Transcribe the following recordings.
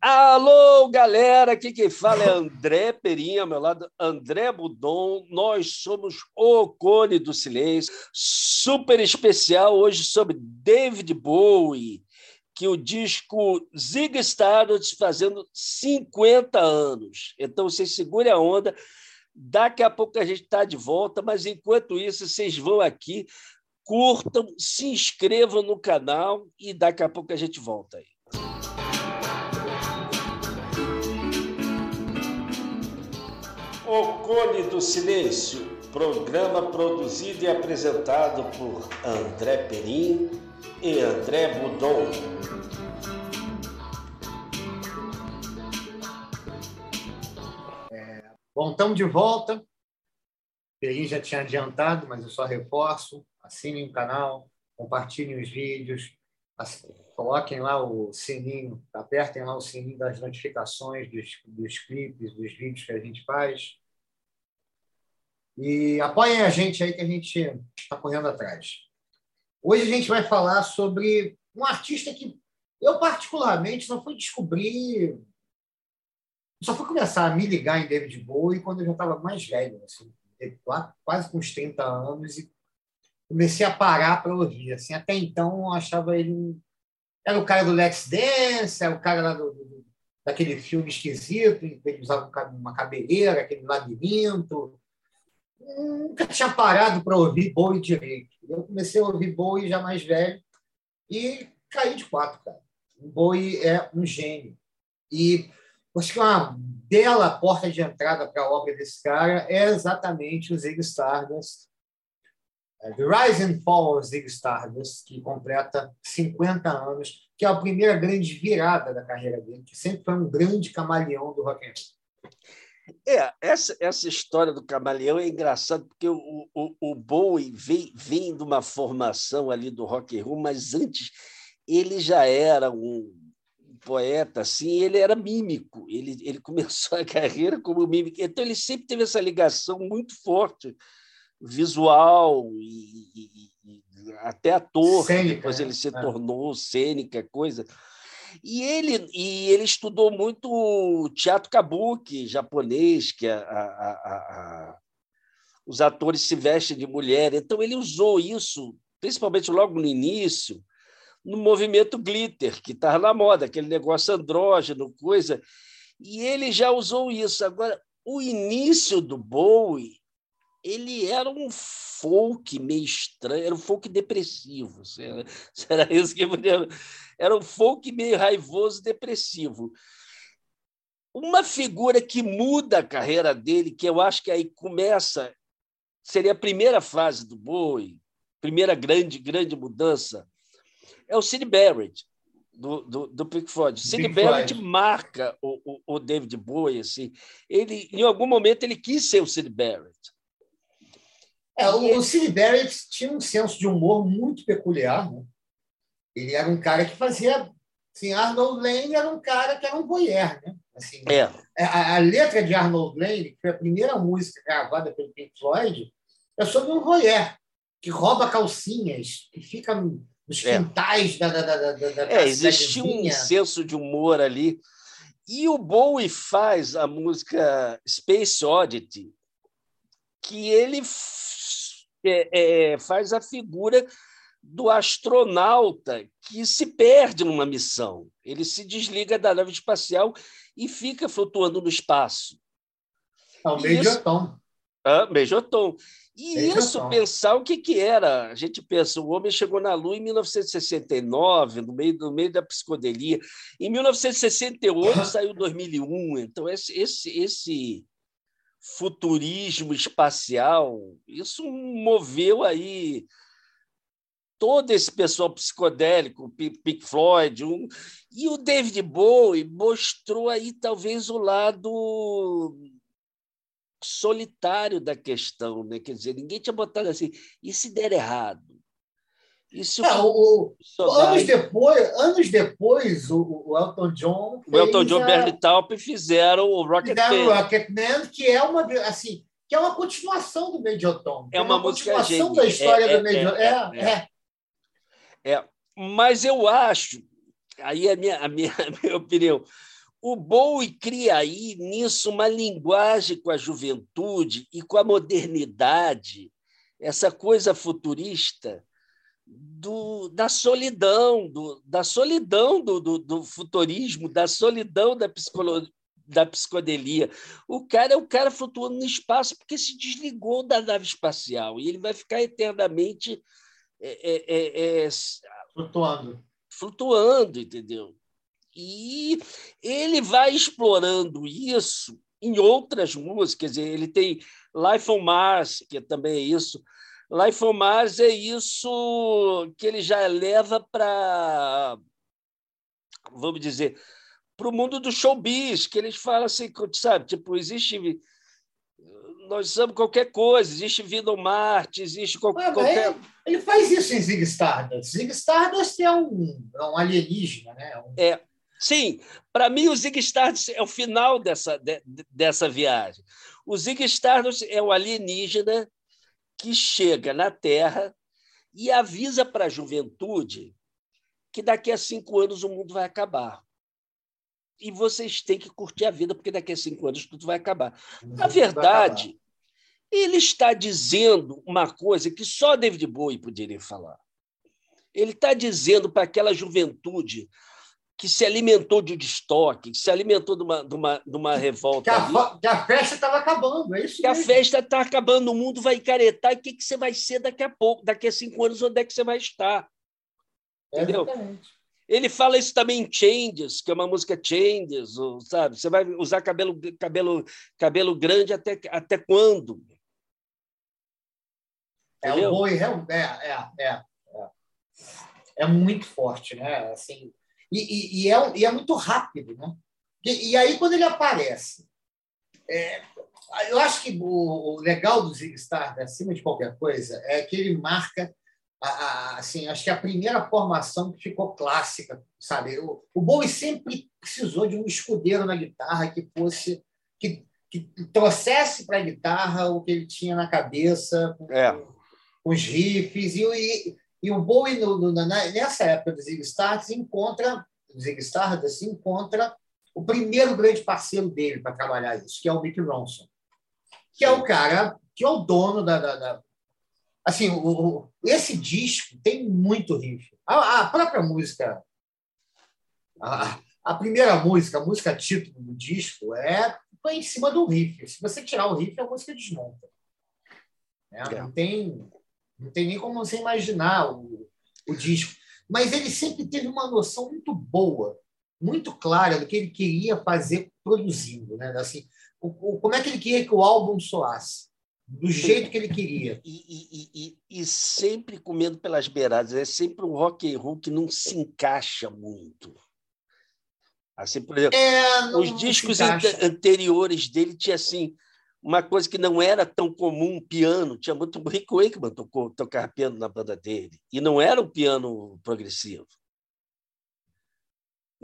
Alô, galera! Aqui quem fala é André Perinha, ao meu lado, André Budon. Nós somos o Cone do Silêncio, super especial hoje sobre David Bowie, que o disco Zig Stardust fazendo 50 anos. Então, vocês segurem a onda. Daqui a pouco a gente está de volta, mas enquanto isso, vocês vão aqui, curtam, se inscrevam no canal e daqui a pouco a gente volta aí. O Cone do Silêncio, programa produzido e apresentado por André Perim e André Budon. É, bom, estamos de volta. Perim já tinha adiantado, mas eu só reforço. Assinem o canal, compartilhem os vídeos, coloquem lá o sininho, apertem lá o sininho das notificações dos, dos clipes, dos vídeos que a gente faz. E apoiem a gente aí que a gente está correndo atrás. Hoje a gente vai falar sobre um artista que eu, particularmente, só fui descobrir. Só fui começar a me ligar em David Bowie quando eu já estava mais velho, assim, quase com uns 30 anos, e comecei a parar para ouvir. Assim, até então eu achava ele era o cara do Lex Dance, era o cara lá do, do, daquele filme esquisito, em que ele usava uma cabeleira, aquele labirinto. Nunca tinha parado para ouvir Bowie direito. Eu comecei a ouvir Bowie já mais velho e caí de quatro, cara. O Bowie é um gênio. E acho que uma bela porta de entrada para a obra desse cara é exatamente o Zig Stardust, The Rise and Fall of Zig Stardust, que completa 50 anos, que é a primeira grande virada da carreira dele, que sempre foi um grande camaleão do rock and roll. É, essa, essa história do camaleão é engraçada, porque o, o, o Bowie vem, vem de uma formação ali do rock and roll, mas antes ele já era um poeta, assim, ele era mímico, ele, ele começou a carreira como mímico, então ele sempre teve essa ligação muito forte visual e, e, e até ator, cênica, depois ele se é. tornou cênica, coisa. E ele, e ele estudou muito teatro kabuki japonês, que a, a, a, os atores se vestem de mulher. Então, ele usou isso, principalmente logo no início, no movimento glitter, que estava na moda, aquele negócio andrógeno, coisa. E ele já usou isso. Agora, o início do Bowie ele era um folk meio estranho, era um folk depressivo. Será isso que era um folk meio raivoso, depressivo. Uma figura que muda a carreira dele, que eu acho que aí começa, seria a primeira fase do Bowie, primeira grande grande mudança, é o Sid Barrett do, do, do Pink Floyd. Sid Barrett marca o, o, o, David Bowie assim. Ele em algum momento ele quis ser o Sid Barrett. É, o, o Sid Barrett tinha um senso de humor muito peculiar. Né? Ele era um cara que fazia. Assim, Arnold Lane era um cara que era um voyeur. Né? Assim, é. a, a, letra de Arnold Lane, que foi a primeira música gravada pelo Pink Floyd, é sobre um voyeur que rouba calcinhas, que fica nos é. quintais é. da, da, da, da, da É, existia um senso de humor ali. E o Bowie faz a música Space Oddity, que ele é, é, faz a figura do astronauta que se perde numa missão. Ele se desliga da nave espacial e fica flutuando no espaço. É o Major Tom. Ah, Major Tom. E Major isso, pensar o que, que era. A gente pensa, o homem chegou na Lua em 1969, no meio, no meio da psicodelia. Em 1968 saiu 2001. Então, esse, esse, esse futurismo espacial, isso moveu aí todo esse pessoal psicodélico, Pink Floyd, um, e o David Bowie mostrou aí talvez o lado solitário da questão, né? Quer dizer, ninguém tinha botado assim, e se der errado? Isso é, o, anos depois, anos depois, o, o Elton John. O Elton John e Bernie Taupin fizeram o Rocket Man. o Rocket Man, que é uma assim, que é uma continuação do Major Tom. É uma, uma continuação da história é, do Major. É é, é, é, é. Mas eu acho, aí é a minha, a minha, a minha opinião, o Bowie cria aí nisso uma linguagem com a juventude e com a modernidade, essa coisa futurista do, da solidão, do, da solidão do, do, do, futurismo, da solidão da, psicologia, da psicodelia. O cara é o cara flutuando no espaço porque se desligou da nave espacial e ele vai ficar eternamente é, é, é, é flutuando. Flutuando, entendeu? E ele vai explorando isso em outras músicas. Ele tem Life on Mars, que também é isso. Life on Mars é isso que ele já leva para, vamos dizer, para o mundo do showbiz, que eles falam assim, sabe, tipo, existe nós somos qualquer coisa, existe vida ou Marte, existe qualquer. qualquer... Ele faz isso em Zig Stardust. Zig Stardust é um, é um alienígena, né? Um... É, sim, para mim o Zig Stardust é o final dessa, de, dessa viagem. O Zig Stardust é o alienígena que chega na Terra e avisa para a juventude que daqui a cinco anos o mundo vai acabar e vocês têm que curtir a vida, porque daqui a cinco anos tudo vai acabar. Na verdade, ele está dizendo uma coisa que só David Bowie poderia falar. Ele está dizendo para aquela juventude que se alimentou de destoque, que se alimentou de uma, de uma, de uma revolta. Que a, que a festa estava acabando, é isso Que mesmo. a festa está acabando, o mundo vai encaretar, e o que, que você vai ser daqui a pouco, daqui a cinco anos, onde é que você vai estar? Entendeu? Exatamente. Ele fala isso também em Changes, que é uma música Changes, sabe? Você vai usar cabelo, cabelo, cabelo grande até, até quando? É, o boi é, é, é, é, é, muito forte, né? Assim, e, e, e, é, e é muito rápido, né? E, aí, quando ele aparece, é, eu acho que o, o legal do Zig Stardust, acima de qualquer coisa, é que ele marca a, a, assim, acho que a primeira formação que ficou clássica, sabe? O, o Bowie sempre precisou de um escudeiro na guitarra que fosse que, que trouxesse para a guitarra o que ele tinha na cabeça, com, é. os riffs e, e, o Bowie no, no, nessa época do Zig Stardust encontra Zig Stardust encontra o primeiro grande parceiro dele para trabalhar isso, que é o Mick Ronson, que é o cara que é o dono da, da, da assim, o, esse disco tem muito riff. A, a própria música, a, a, primeira música, a música título do disco, é em cima do riff. Se você tirar o riff, a música desmonta. Né? É. Não, tem, não tem nem como você imaginar o, o disco. Mas ele sempre teve uma noção muito boa, muito clara do que ele queria fazer produzindo. Né? Assim, o, o, como é que ele queria que o álbum soasse do jeito que ele queria. E, e, e, e, sempre comendo pelas beiradas. É sempre um rock and roll que não se encaixa muito. Assim, por exemplo, é, os discos anteriores dele tinha assim uma coisa que não era tão comum, piano. Tinha muito Rick Wakeman tocou tocar piano na banda dele e não era um piano progressivo.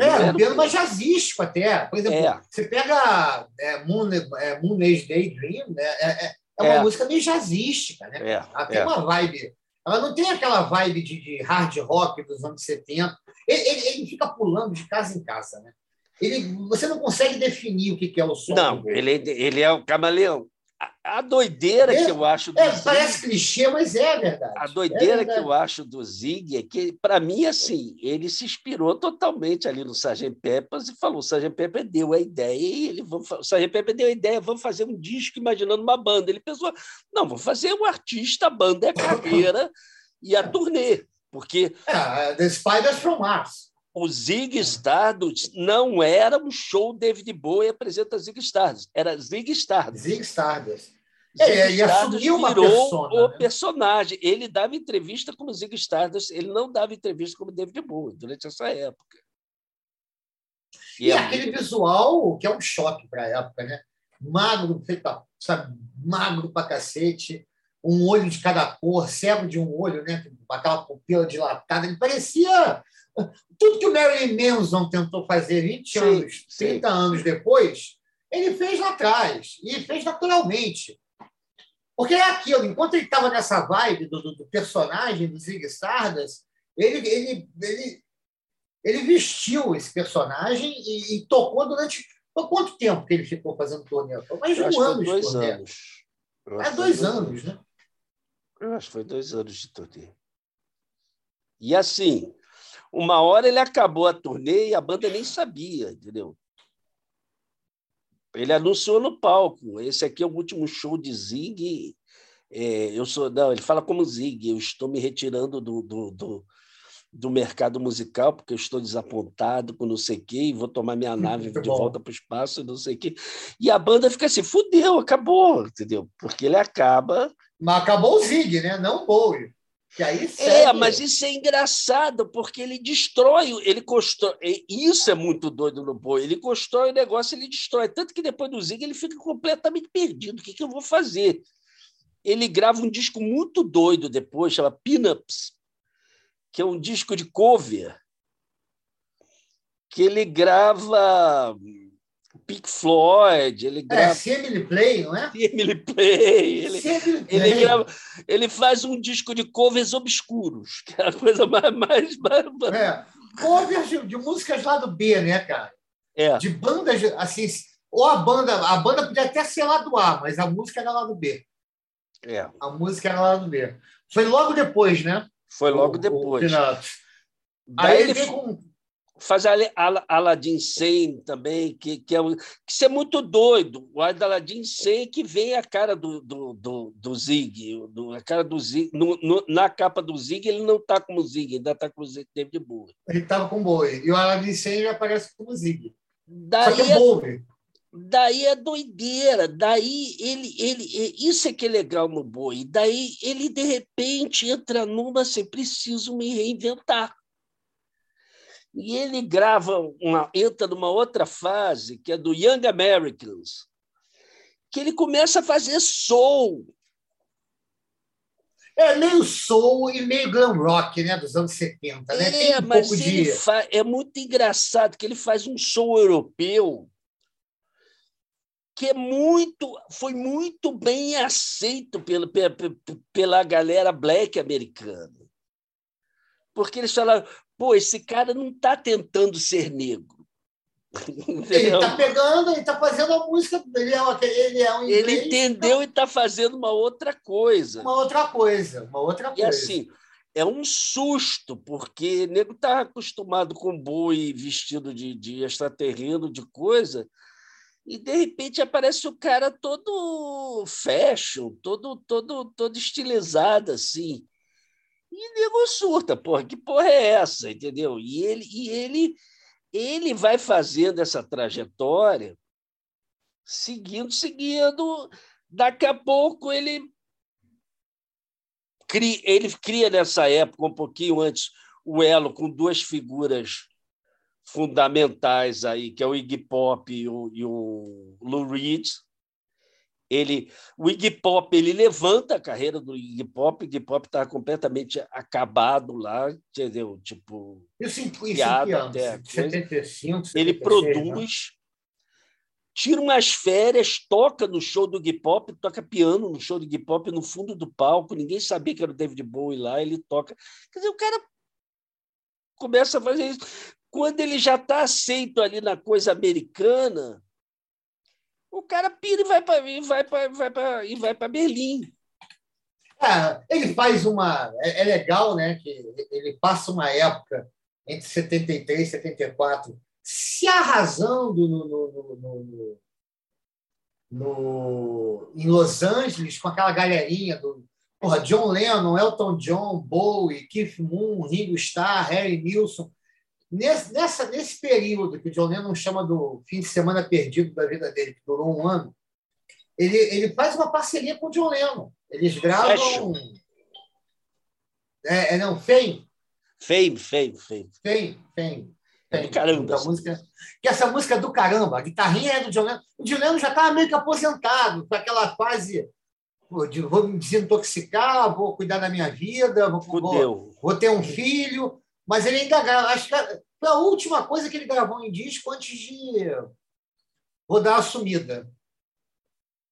É, era um piano mais jazzístico até. Por exemplo, é. você pega é, Moon, é, Moon Age Daydream, né? É, é é uma é. música meio jazzística, né? É. Ela tem é. uma vibe. Ela não tem aquela vibe de, de hard rock dos anos 70. Ele, ele, ele, fica pulando de casa em casa, né? Ele, você não consegue definir o que é o som. Não, ele, ele é o camaleão a doideira é, que eu acho do é, Zig, parece clichê, mas é verdade. A doideira é verdade. que eu acho do Zig é que, para mim, assim, ele se inspirou totalmente ali no Sgt. Peppas e falou: o Sgt. Pepper deu a ideia e ele vamos, o. Pepper deu a ideia, vamos fazer um disco imaginando uma banda. Ele pensou: não, vamos fazer um artista, a banda é a carreira e a turnê, porque é, The Spiders from Mars. O Zig Stardust não era um show David Bowie apresenta Zig Stardust, era Zig Stardust. Zig Stardust. É, e assumiu uma persona, o né? personagem. Ele dava entrevista como Zig Stardust, ele não dava entrevista como David Bowie durante essa época. E, e é aquele muito... visual que é um choque para a época, né? Magro, feito, sabe, magro para cacete, um olho de cada cor, cego de um olho, né? Com aquela pupila dilatada. Ele parecia tudo que o Marilyn Manson tentou fazer 20 sim, anos, 30 sim. anos depois, ele fez lá atrás e fez naturalmente. Porque é aquilo, enquanto ele estava nessa vibe do, do, do, personagem do Zig Stardust, ele, ele, ele, ele vestiu esse personagem e, e tocou durante. Por quanto tempo que ele ficou fazendo turnê? Mais de um ano de dois turnê. Anos. É dois, dois anos, anos, né? Eu acho que foi dois anos de turnê. E assim, uma hora ele acabou a turnê e a banda nem sabia, entendeu? Ele anunciou no palco: esse aqui é o último show de Zig. É, eu sou não, ele fala como Zig. Eu estou me retirando do, do, do, do mercado musical porque eu estou desapontado com não sei o quê e vou tomar minha nave Muito de bom. volta para o espaço, não sei o quê. E a banda fica assim, fudeu, acabou, entendeu? Porque ele acaba. Mas acabou o Zig, né? Não o Bowie. Que aí É, mas isso é engraçado, porque ele destrói, ele constrói. Isso é muito doido no Bowie. Ele constrói o negócio, ele destrói. Tanto que depois do Zig ele fica completamente perdido. O que, que eu vou fazer? Ele grava um disco muito doido depois, chama Pinups, que é um disco de cover, que ele grava Pink Floyd, ele é, grava. É, Emily Play, não é? Emily Play. Ele, Play. Ele, grava, ele faz um disco de covers obscuros, que é a coisa mais. mais, mais... É, covers de, de, músicas lá do B, né, cara? É. De bandas, assim. Ou a banda, a banda podia até ser lá do A, mas a música era lá do B. É. A música era lá do B. Foi logo depois, né? Foi logo o, depois. O Aí ele, ele com faz Aladdin 100 também, que, que, é, que isso é muito doido. O Aladdin 100 que vem a cara do, do, do, do Zig, do, a cara do Zig. No, no, na capa do Zig, ele não está como Zig, ainda está com o David Bowie. Ele estava com Bowie. E o Aladdin 100 já aparece como Zig. Daí Só que é Bowie. Daí é doideira, daí ele, ele, isso é que é legal no boi. Daí ele de repente entra numa, assim, preciso me reinventar. E ele grava, uma, entra numa outra fase, que é do Young Americans, que ele começa a fazer soul. É meio soul e meio glam rock, né? Dos anos 70, né? É, um mas de... fa... é muito engraçado que ele faz um soul europeu que é muito, foi muito bem aceito pela, pela, pela galera black americana. Porque eles falaram, pô, esse cara não está tentando ser negro. Ele está pegando, ele está fazendo a música, ele é, ele é um Ele entendeu tá... e está fazendo uma outra coisa. Uma outra coisa, uma outra coisa. E assim, é um susto, porque o nego está acostumado com boi vestido de, de extraterreno, de coisa, e de repente aparece o cara todo fashion, todo, todo, todo estilizado assim. E nego surta, porra, que porra é essa, entendeu? E ele, e ele, ele vai fazendo essa trajetória, seguindo, seguindo. Daqui a pouco ele cria, ele cria nessa época, um pouquinho antes, o elo com duas figuras fundamentais aí, que é o Iggy Pop e o, e o Lou Reed, ele, o Iggy Pop ele levanta a carreira do Iggy Pop, o Iggy Pop está completamente acabado lá, entendeu? Tipo, isso em, isso até 75, 76, ele né? produz, tira umas férias, toca no show do Iggy Pop, toca piano no show do Iggy Pop no fundo do palco, ninguém sabia que era o David Bowie lá, ele toca. Quer dizer, o cara começa a fazer isso. Quando ele já está aceito ali na coisa americana, o cara pira e vai para vai para vai para e vai para Berlim. É, ele faz uma é, é, legal, né, que ele passa uma época entre 73 e 74 se arrasando no, no, no, no, em Los Angeles com aquela galerinha do porra, John Lennon, Elton John, Bowie, Keith Moon, Ringo Starr, Harry Nilsson Nesse, nessa, nesse período que o John Lennon chama do fim de semana perdido da vida dele, que durou um ano, ele, ele faz uma parceria com o John Lennon. Eles gravam. É, é, não, Fame. Fame, Fame, Fame. Fame, Fame. É do caramba. música, que essa música é do caramba, a guitarrinha é do John Lennon. O John Lennon já estava meio que aposentado, com aquela fase de vou me desintoxicar, vou cuidar da minha vida, vou, vou, vou ter um filho. Mas ele ainda grava. Acho que foi a última coisa que ele gravou em disco antes de rodar a sumida.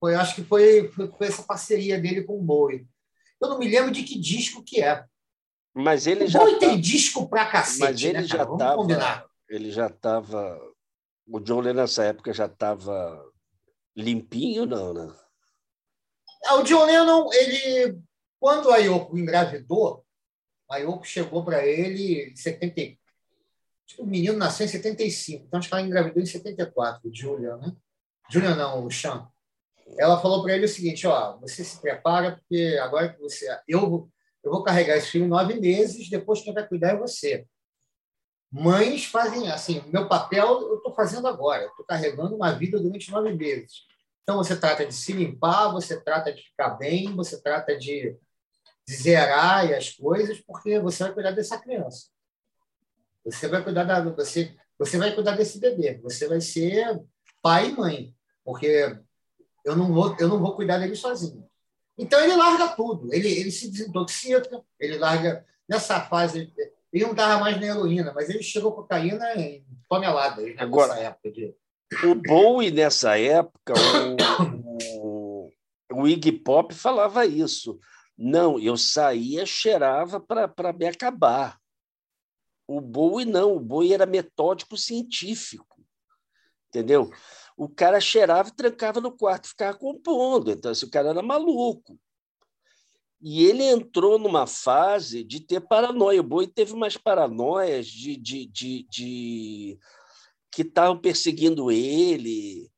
Foi, acho que foi, foi, foi essa parceria dele com o Bowie. Eu não me lembro de que disco que é. Mas ele o já. Bowie tá- tem disco pra cacete, Mas ele né, já? Vamos estava. combinar. Ele já estava. O John Lennon nessa época já estava limpinho, não, né? Ah, O John Lennon, ele, quando a Yoko engravidou, a Yoko chegou para ele em 70. Acho que o menino nasceu em 75, então acho que ela engravidou em 74, o Julian, né? Julian não, o Sean. Ela falou para ele o seguinte: ó, você se prepara, porque agora que você. Eu, eu vou carregar esse filho nove meses, depois quem vai cuidar é você. Mães fazem assim, meu papel eu estou fazendo agora, estou carregando uma vida durante nove meses. Então, você trata de se limpar, você trata de ficar bem, você trata de zerar as coisas, porque você vai cuidar dessa criança. Você vai cuidar da, você, você vai cuidar desse bebê. Você vai ser pai e mãe, porque eu não vou, eu não vou cuidar dele sozinho. Então ele larga tudo. Ele, ele se desintoxica. Ele larga nessa fase. Ele não estava mais na heroína, mas ele chegou cocaína em toneladas Agora- nessa época de O Bowie, nessa época, o, o Iggy Pop falava isso. Não, eu saía, cheirava para me acabar. O Bowie não, o Bowie era metódico científico, entendeu? O cara cheirava e trancava no quarto, ficava compondo. Então, assim, o cara era maluco. E ele entrou numa fase de ter paranoia. O Bowie teve umas paranoias de, de, de, de que estavam perseguindo ele.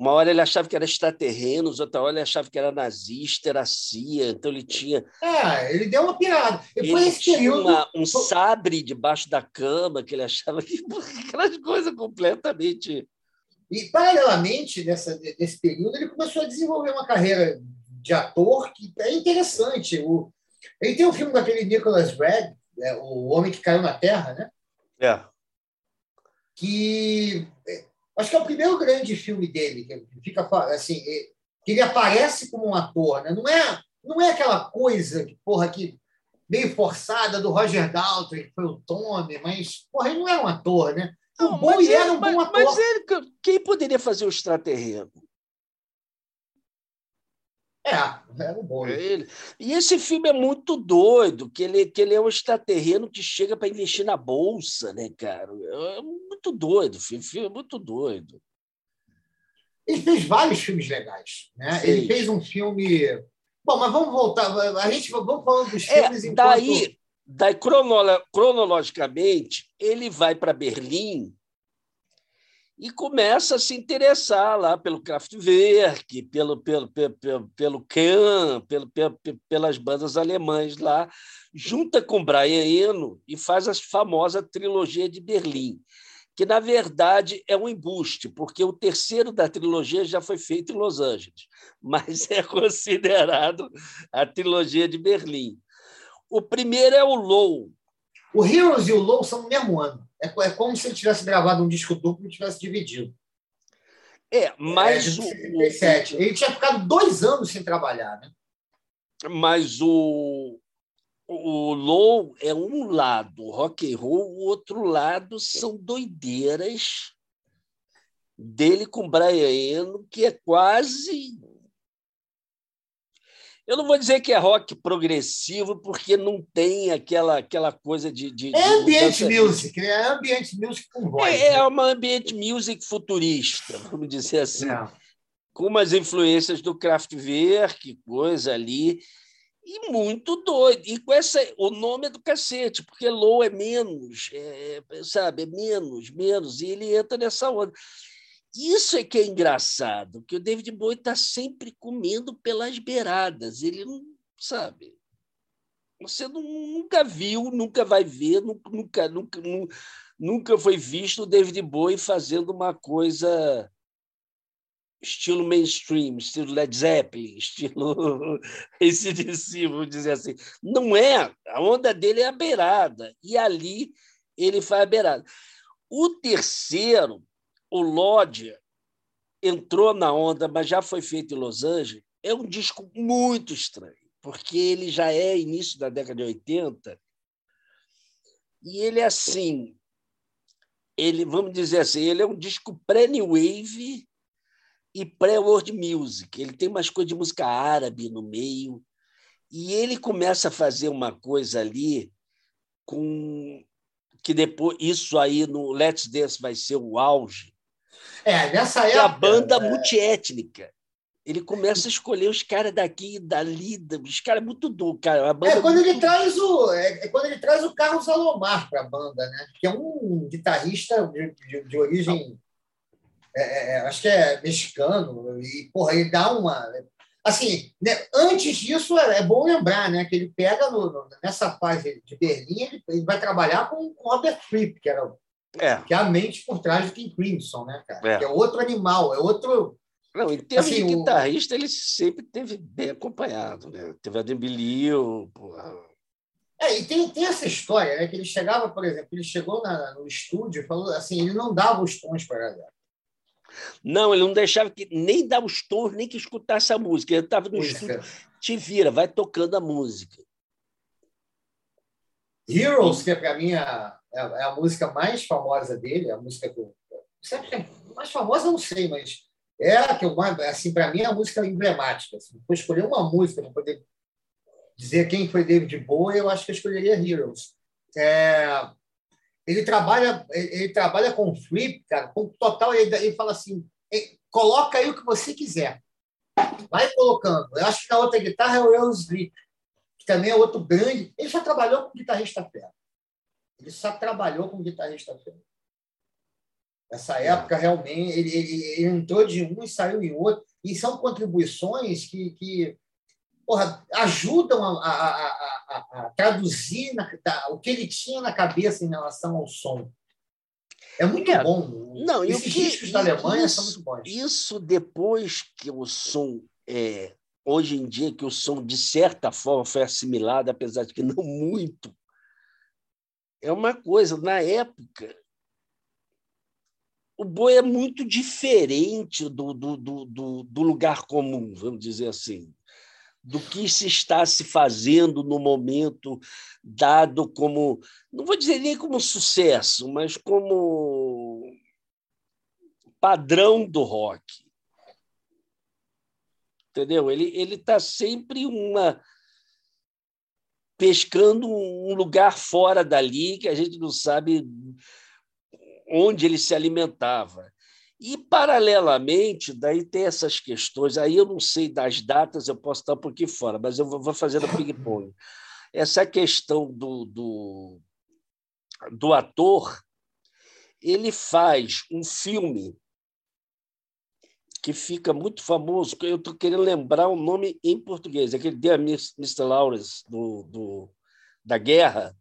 Uma hora ele achava que era extraterrenos, outra hora ele achava que era nazista, era CIA, então ele tinha, É, ele deu uma pirada. E foi ele esse tinha período. uma- um sabre debaixo da cama, que ele achava que aquelas coisas completamente. E, paralelamente, nessa, nesse período, ele começou a desenvolver uma carreira de ator que é interessante. O, ele tem um filme com aquele Nicholas Red, é, O Homem que Caiu na Terra, né? É. que é, acho que é o primeiro grande filme dele, que ele fica assim, que ele aparece como um ator, né? Não é, não é aquela coisa que porra que meio forçada do Roger Daltrey, que foi o Tommy, mas porra, ele não é um ator, né? O Não, Bowie mas ele- era um mas- bom ator. Mas ele, quem poderia fazer o extraterreno? É, era um bom. É ele. E esse filme é muito doido, que ele, que ele é um extraterreno que chega para investir na bolsa, né, cara? É muito doido, filme, é muito doido. Ele fez vários filmes legais, né? Ele fez um filme. Bom, mas vamos voltar. A gente vamos falando dos É, filmes enquanto... daí, daí cronolo- cronologicamente, ele vai para Berlim e começa a se interessar lá pelo Kraftwerk, pelo, pelo, pelo, pelo, pelo Kahn, pelo, pelo, pelas bandas alemãs lá, junta com Brian Eno e faz a famosa trilogia de Berlim, que, na verdade, é um embuste, porque o terceiro da trilogia já foi feito em Los Angeles, mas é considerado a trilogia de Berlim. O primeiro é o Low. O Heroes e o Low são no mesmo ano. É, é como se ele tivesse gravado um disco duplo e tivesse dividido. É, mas é, o, 77. Ele tinha ficado dois anos sem trabalhar, né? mas o, o Low é um lado, o rock and roll, o outro lado são doideiras dele com Brian Eno, que é quase eu não vou dizer que é rock progressivo, porque não tem aquela, aquela coisa de. de É de ambient mudança- music, né? É ambient music com voz. É, né? é uma ambient music futurista, vamos dizer assim, É. com umas influências do Kraftwerk, coisa ali, e muito doido. E com essa, o nome é do cacete, porque low é menos, é, sabe, é menos, menos, e ele entra nessa onda. Isso é que é engraçado, que o David Bowie está sempre comendo pelas beiradas. Ele não sabe. Você não- nunca viu, nunca vai ver, nu- nunca, nunca, nu- nunca foi visto o David Bowie fazendo uma coisa estilo mainstream, estilo Led Zeppelin, estilo ACDC, vamos dizer assim. Não é. A onda dele é a beirada. E ali ele faz a beirada. O terceiro, o Lodge, entrou na onda, mas já foi feito em Los Angeles. É um disco muito estranho, porque ele já é início da década de 80 e ele é assim, ele vamos dizer assim, ele é um disco pré-new wave e pré-world music. Ele tem umas coisas de música árabe no meio e ele começa a fazer uma coisa ali com que depois isso aí no Let's Dance vai ser o auge. É, nessa época. a banda é... multiétnica. Ele começa a escolher os caras daqui e dali, os caras muito do cara. é quando ele traz o é, é, quando ele traz o Carlos Alomar para a banda, né? Que é um guitarrista de, de, de origem, é, é, é, acho que é mexicano e porra ele dá uma assim, né, antes disso é, é, bom lembrar, né, que ele pega no, no, nessa fase de Berlim, ele, ele, vai trabalhar com, com Robert Fripp, que era é. que é a mente por trás do King Crimson, né, cara? É. Que é outro animal, é outro não, em termos assim, de guitarrista, o... ele sempre teve bem acompanhado, né? Teve a Dembilio, porra. É, e tem, tem essa história, né? Que ele chegava, por exemplo, ele chegou na, no estúdio e falou assim, ele não dava os tons para a galera. Não, ele não deixava que nem dar os tons, nem que escutasse a música. Ele estava no Isso, estúdio, é. te vira, vai tocando a música. Heroes, que é para mim a, é, é a música mais famosa dele, a música do. Sempre mais famosa, eu não sei, mas é a que eu assim, para mim, é a música emblemática. Se assim. for escolher uma música para poder dizer quem foi David Bowie, eu acho que eu escolheria Heroes. É, ele trabalha ele, trabalha com flip, cara, com total. Ele, ele fala assim: coloca aí o que você quiser. Vai colocando. Eu acho que na outra guitarra é o Earl Sleep, que também é outro grande. Ele só trabalhou com guitarrista fera. Ele só trabalhou com guitarrista fera. Essa época, realmente, ele, ele, ele, entrou de um e saiu em outro. E são contribuições que, que porra, ajudam a, a, a, a traduzir na, o que ele tinha na cabeça em relação ao som. É muito é, bom. Não, Esses que, discos da Alemanha isso, são muito bons. Isso depois que o som é, hoje em dia que o som de certa forma foi assimilado, apesar de que não muito, é uma coisa. Na época o boi é muito diferente do, do, do, do, lugar comum, vamos dizer assim, do que se está se fazendo no momento dado como, não vou dizer nem como sucesso, mas como padrão do rock. Entendeu? Ele ele está sempre uma pescando um lugar fora dali que a gente não sabe onde ele se alimentava. E, paralelamente, daí tem essas questões, aí eu não sei das datas, eu posso estar um pouquinho fora, mas eu vou fazendo ping-pong. Essa questão do, do, do ator, ele faz um filme que fica muito famoso, eu estou querendo lembrar o nome em português, aquele Dear Mr. Lawrence, do, do, da guerra,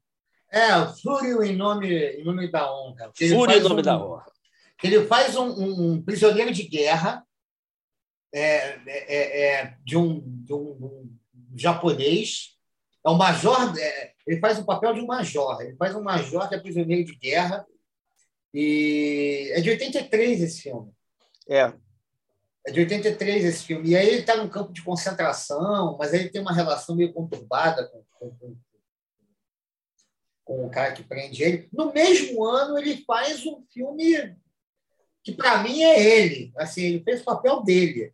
é, Fúrio em nome, em nome da honra. Fúrio em nome um, da honra. Ele faz um, um, um prisioneiro de guerra é, é, é, é de, um, de, um, japonês. É um major. É, ele faz o papel de um major. Ele faz um major que é prisioneiro de guerra. E é de 83 esse filme. É. É de 83 esse filme. E aí ele está num campo de concentração, mas aí ele tem uma relação meio conturbada com, com, com o cara que prende ele. No mesmo ano, ele faz um filme que, para mim, é ele. Assim, ele fez o papel dele,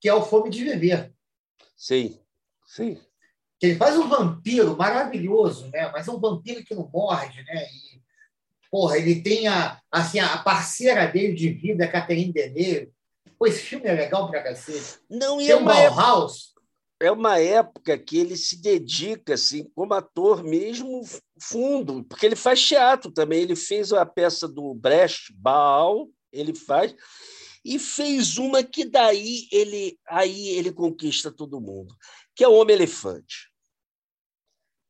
que é o Fome de Viver. Sim, sim. Ele faz um vampiro maravilhoso, né? mas é um vampiro que não morde, né? E, porra, ele tem a, assim, a parceira dele de vida, a Catherine Deneuve. Pô, esse filme é legal pra cacete. Não, e tem é uma Bauhaus é uma época que ele se dedica assim como ator mesmo fundo, porque ele faz teatro também. Ele fez a peça do Brecht, Baal, ele faz e fez uma que daí ele aí ele conquista todo mundo, que é o Homem Elefante.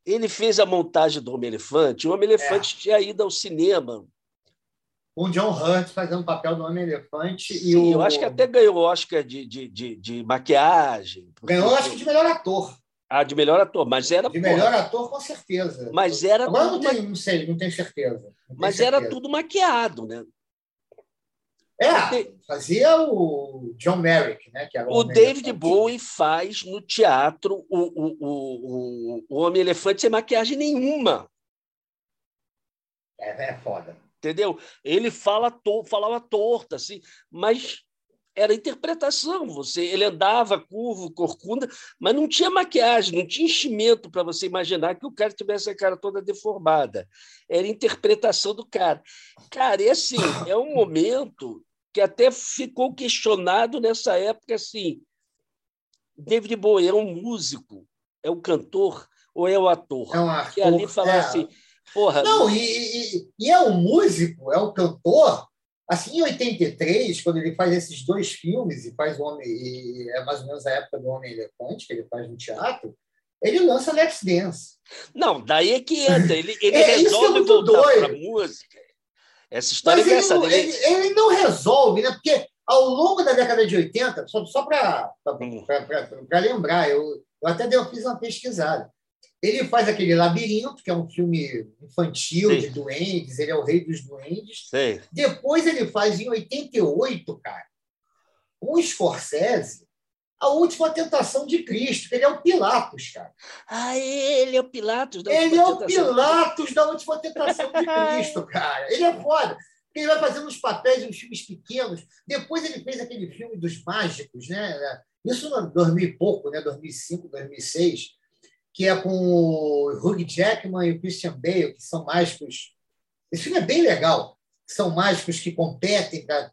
Ele fez a montagem do Homem Elefante. O Homem Elefante é. tinha ido ao cinema com John Hurt fazendo o papel do Homem-Elefante. Sim, o... eu acho que até ganhou o Oscar de, de, de, de maquiagem. Ganhou o Oscar de melhor ator. Ah, de melhor ator, mas era. De melhor ator, com certeza. Mas era. Agora não, tenho, não sei, não tenho certeza. Não mas certeza. era tudo maquiado, né? É, fazia o John Merrick, né? O, o David Bowie faz no teatro o, o, o, o Homem-Elefante sem maquiagem nenhuma. É, é foda entendeu? Ele fala to, falava torta, assim, mas era interpretação. Você, ele andava curvo, corcunda, mas não tinha maquiagem, não tinha enchimento para você imaginar que o cara tivesse a cara toda deformada. Era interpretação do cara. Cara, e assim, é um momento que até ficou questionado nessa época assim. David Bowie é um músico, é um cantor ou é o um ator? É um ator. Que ali fala é. assim, porra. Não, e, e, e é um músico, é um cantor Assim, em 83, quando ele faz esses dois filmes, e faz o Homem, e é mais ou menos a época do Homem Elefante, que ele faz no teatro, ele lança Let's Dance. Não, daí é que entra. Ele, ele é, resolve é voltar para a música. Essa história Mas é engraçada. Ele, ele, ele, não resolve, né? Porque ao longo da década de 80, só, só para hum. lembrar, eu, eu até fiz uma pesquisada. Ele faz aquele Labirinto, que é um filme infantil Sim. de duendes, ele é o rei dos duendes. Sim. Depois ele faz, em 88, cara, um Scorsese, A Última Tentação de Cristo, que ele é o Pilatos, cara. Ah, ele é o Pilatos da Ele é o Pilatos da Última Tentação de Cristo, cara. Ele é foda. Ele vai fazendo uns papéis uns filmes pequenos. Depois ele fez aquele filme dos mágicos, né? Isso em 2000 e pouco, né? 2005, 2006 que é com o Hugh Jackman e o Christian Bale, que são mágicos. Esse filme é bem legal. São mágicos que competem para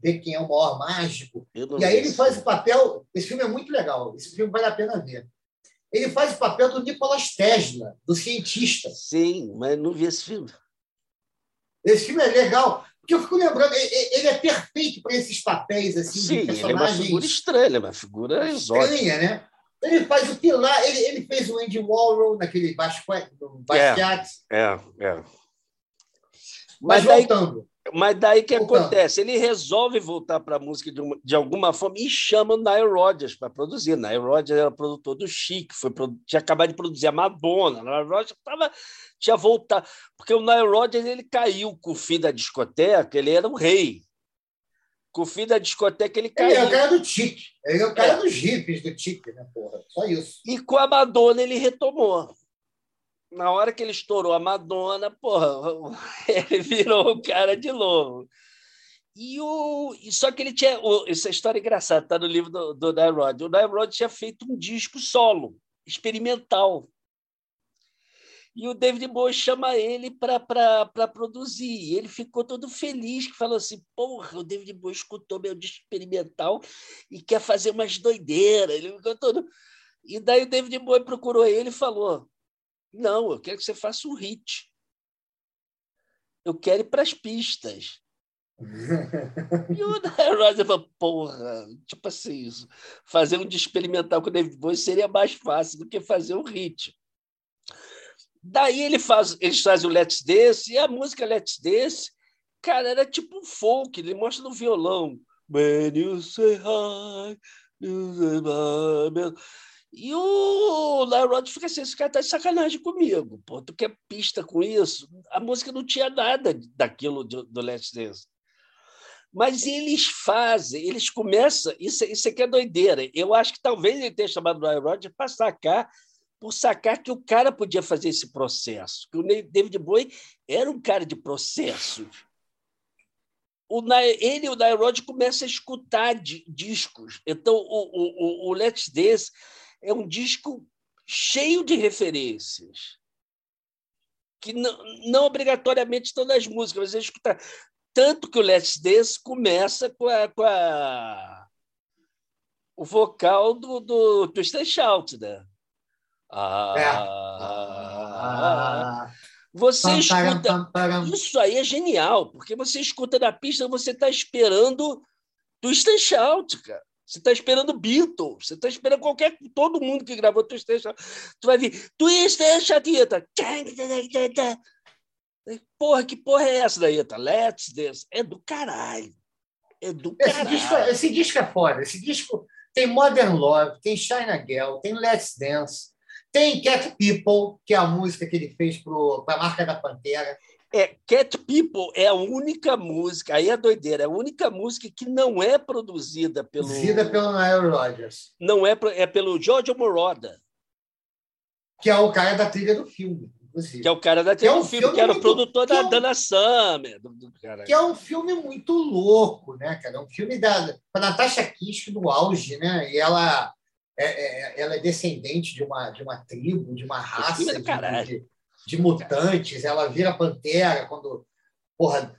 ver quem é o maior mágico. E aí ele faz o papel. Esse filme é muito legal. Esse filme vale a pena ver. Ele faz o papel do Nicolas Tesla, do cientista. Sim, mas não vi esse filme. Esse filme é legal, porque eu fico lembrando, ele é perfeito para esses papéis assim, Sim, de personagens. Ele é uma figura estranha, uma figura exótica. Estranha, né? Ele faz o pilar, ele, ele fez o Andy Warhol naquele Basquiat. É, é, é. Mas, mas voltando. Daí, mas daí que voltando. acontece? Ele resolve voltar para a música de, uma, de, alguma forma e chama o Nile Rodgers para produzir. Nile Rodgers era produtor do Chic, foi, tinha acabado de produzir a Madonna. Nile Rodgers tava, tinha voltado. Porque o Nile Rodgers ele caiu com o fim da discoteca, ele era um rei com o fim da discoteca ele caiu. Ele é o cara do tique. Ele é o cara é. dos hippies do tique, né, porra? Só isso. E com a Madonna ele retomou. Na hora que ele estourou a Madonna, porra, ele virou o cara de novo. E o, só que ele tinha. Essa história é engraçada, está no livro do, do. O Rod tinha feito um disco solo, experimental. E o David Bowie chama ele para produzir. E ele ficou todo feliz, que falou assim: porra, o David Bowie escutou meu disco experimental e quer fazer umas doideiras. Ele ficou todo. E daí o David Bowie procurou ele e falou: não, eu quero que você faça um hit. Eu quero ir para as pistas. e o Rosa falou, porra, tipo assim, isso. fazer um disco experimental com o David Bowie seria mais fácil do que fazer um hit. Daí ele faz, eles fazem o Let's Dance, e a música Let's Dance, cara, era tipo um folk, ele mostra no violão. When you say hi, you say bye. E o Larod fica assim, esse cara tá de sacanagem comigo, pô, tu quer pista com isso? A música não tinha nada daquilo do, do Let's Dance. Mas eles fazem, eles começam, isso, isso aqui é doideira. Eu acho que talvez ele tenha chamado o Rod para sacar por sacar que o cara podia fazer esse processo, que o David Bowie era um cara de processo. O, ele e o Nile começam a escutar discos. Então, o, o, o Let's Dance é um disco cheio de referências, que não, não obrigatoriamente estão nas músicas, mas você escuta. Tanto que o Let's Dance começa com, a, com a, o vocal do, do Twist and Shout, né? Ah, você escuta. Isso aí é genial, porque você escuta na pista, você está esperando Twist and Shout, cara. Você está esperando Beatles, você está esperando qualquer. Todo mundo que gravou Twist and Shout. Tu vai vir Twist and Shout, Porra, que porra é essa daí, tá? Let's Dance. É do caralho. É do esse caralho. Disco, é, esse disco é foda. Esse disco tem Modern Love, tem China Girl, tem Let's Dance. Tem Cat People, que é a música que ele fez para a marca da Pantera. É, Cat People é a única música, aí é doideira, é a única música que não é produzida pelo. Produzida pelo Nile Rodgers. Não é, é pelo Giorgio Moroder. Que é o cara da trilha do filme. inclusive. Que é o cara da Que é um filme, filme que era o produtor é da um- Dana Summer. Do, do. Que é um filme muito louco, né, cara? É um filme da, da Natasha Kisk no auge, né? E ela é, é- ela é descendente de uma, de uma tribo, de uma raça filme é do de, de- de mutantes. Ela vira pantera quando. Porra,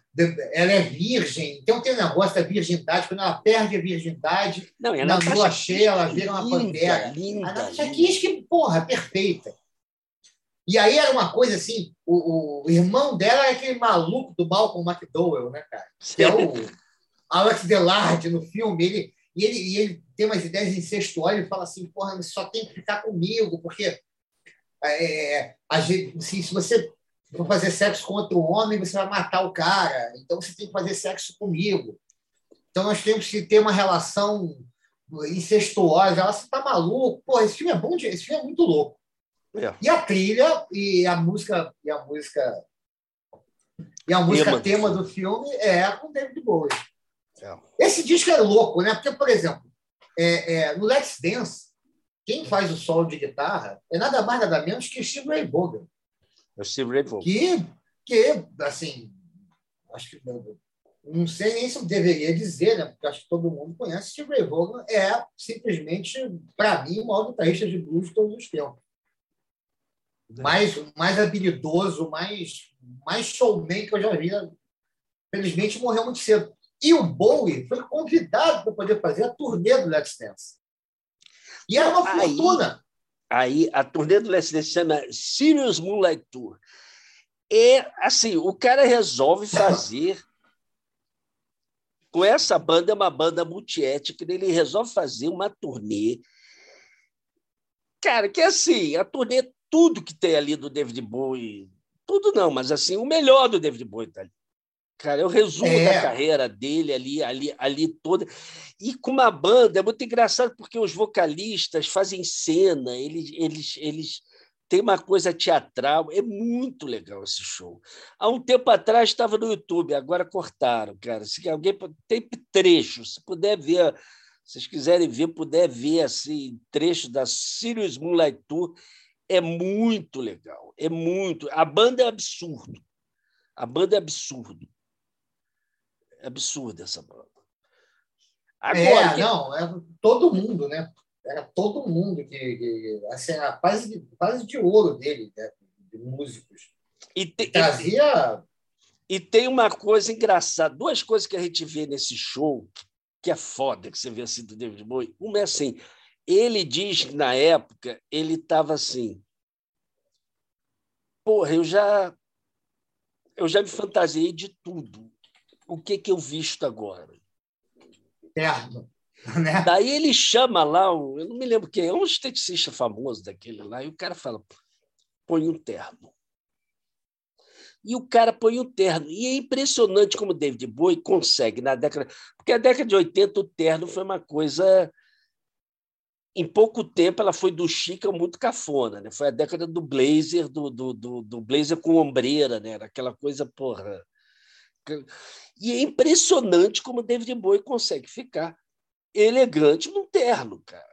ela é virgem. Então tem um negócio da virgindade. Quando ela perde a virgindade, Não, e a na lua cheia, ela vira uma linda, pantera. Linda, A Natasha. Kisk, porra, perfeita. E aí era uma coisa assim: o, o irmão dela é aquele maluco do Malcolm McDowell, né, cara? que é o Alex Delarde no filme, ele, e ele, e ele tem umas ideias incestuosas, ele fala assim, porra, só tem que ficar comigo, porque é, a gente, se, se você for fazer sexo com outro homem, você vai matar o cara, então você tem que fazer sexo comigo. Então nós temos que ter uma relação incestuosa. Ela, você tá maluco? Porra, esse filme é bom, esse filme é muito louco. É. E a trilha e a música e a música e a música Tema do tema do filme é com David Bowie. É. Esse disco é louco, né? Porque, por exemplo, é, é, no Let's Dance, quem faz o solo de guitarra é nada mais nada menos que Steve Ray Vaughan, É o Steve Ray Vaughan. que, que assim, acho que não sei nem se eu deveria dizer, né? Porque acho que todo mundo conhece. Steve Ray Vaughan é simplesmente, para mim, o maior guitarrista de blues de todos os tempos. Mais, mais habilidoso, mais, mais showman que eu já vi. Felizmente morreu muito cedo. E o Bowie foi convidado para poder fazer a turnê do Let's Dance. E era uma Aí- fortuna. Aí a turnê do Leslie se chama Sirius Moonlight Tour. É assim, o cara resolve fazer com essa banda, é uma banda multiétnica, ele resolve fazer uma turnê. Cara, que é assim, a turnê, tudo que tem ali do David Bowie, tudo não, mas assim, o melhor do David Bowie tá ali. Cara, é o resumo É. da carreira dele ali, ali, ali toda. E com uma banda, é muito engraçado porque os vocalistas fazem cena, eles, eles, eles têm uma coisa teatral, é muito legal esse show. Há um tempo atrás estava no YouTube, agora cortaram, cara. Se alguém tem trechos, se puder ver, se vocês quiserem ver, puder ver assim, trechos da Sirius Moonlight Tour, é muito legal, é muito. A banda é absurdo. A banda é absurdo. É absurda essa banda. é, que- não, é todo mundo, né? Era todo mundo que, que assim, era quase, de- quase de ouro dele, né? de músicos. e, te- e- Trazia. e tem uma coisa engraçada, duas coisas que a gente vê nesse show que é foda que você vê assim do David Bowie. Uma é assim, ele diz que na época ele estava assim, porra, eu já eu já me fantasiei de tudo. O que que eu visto agora? Terno, né? Daí ele chama lá, um, eu não me lembro quem, é um esteticista famoso daquele lá, e o cara fala: põe um terno. E o cara põe um terno. E é impressionante como David Bowie consegue, na década. Porque a década de 80, o terno foi uma coisa. Em pouco tempo, ela foi do chique ao muito cafona. Né? Foi a década do blazer, do, do, do, do blazer com ombreira, né? Era aquela coisa, porra. E é impressionante como o David Bowie consegue ficar elegante num terno, cara.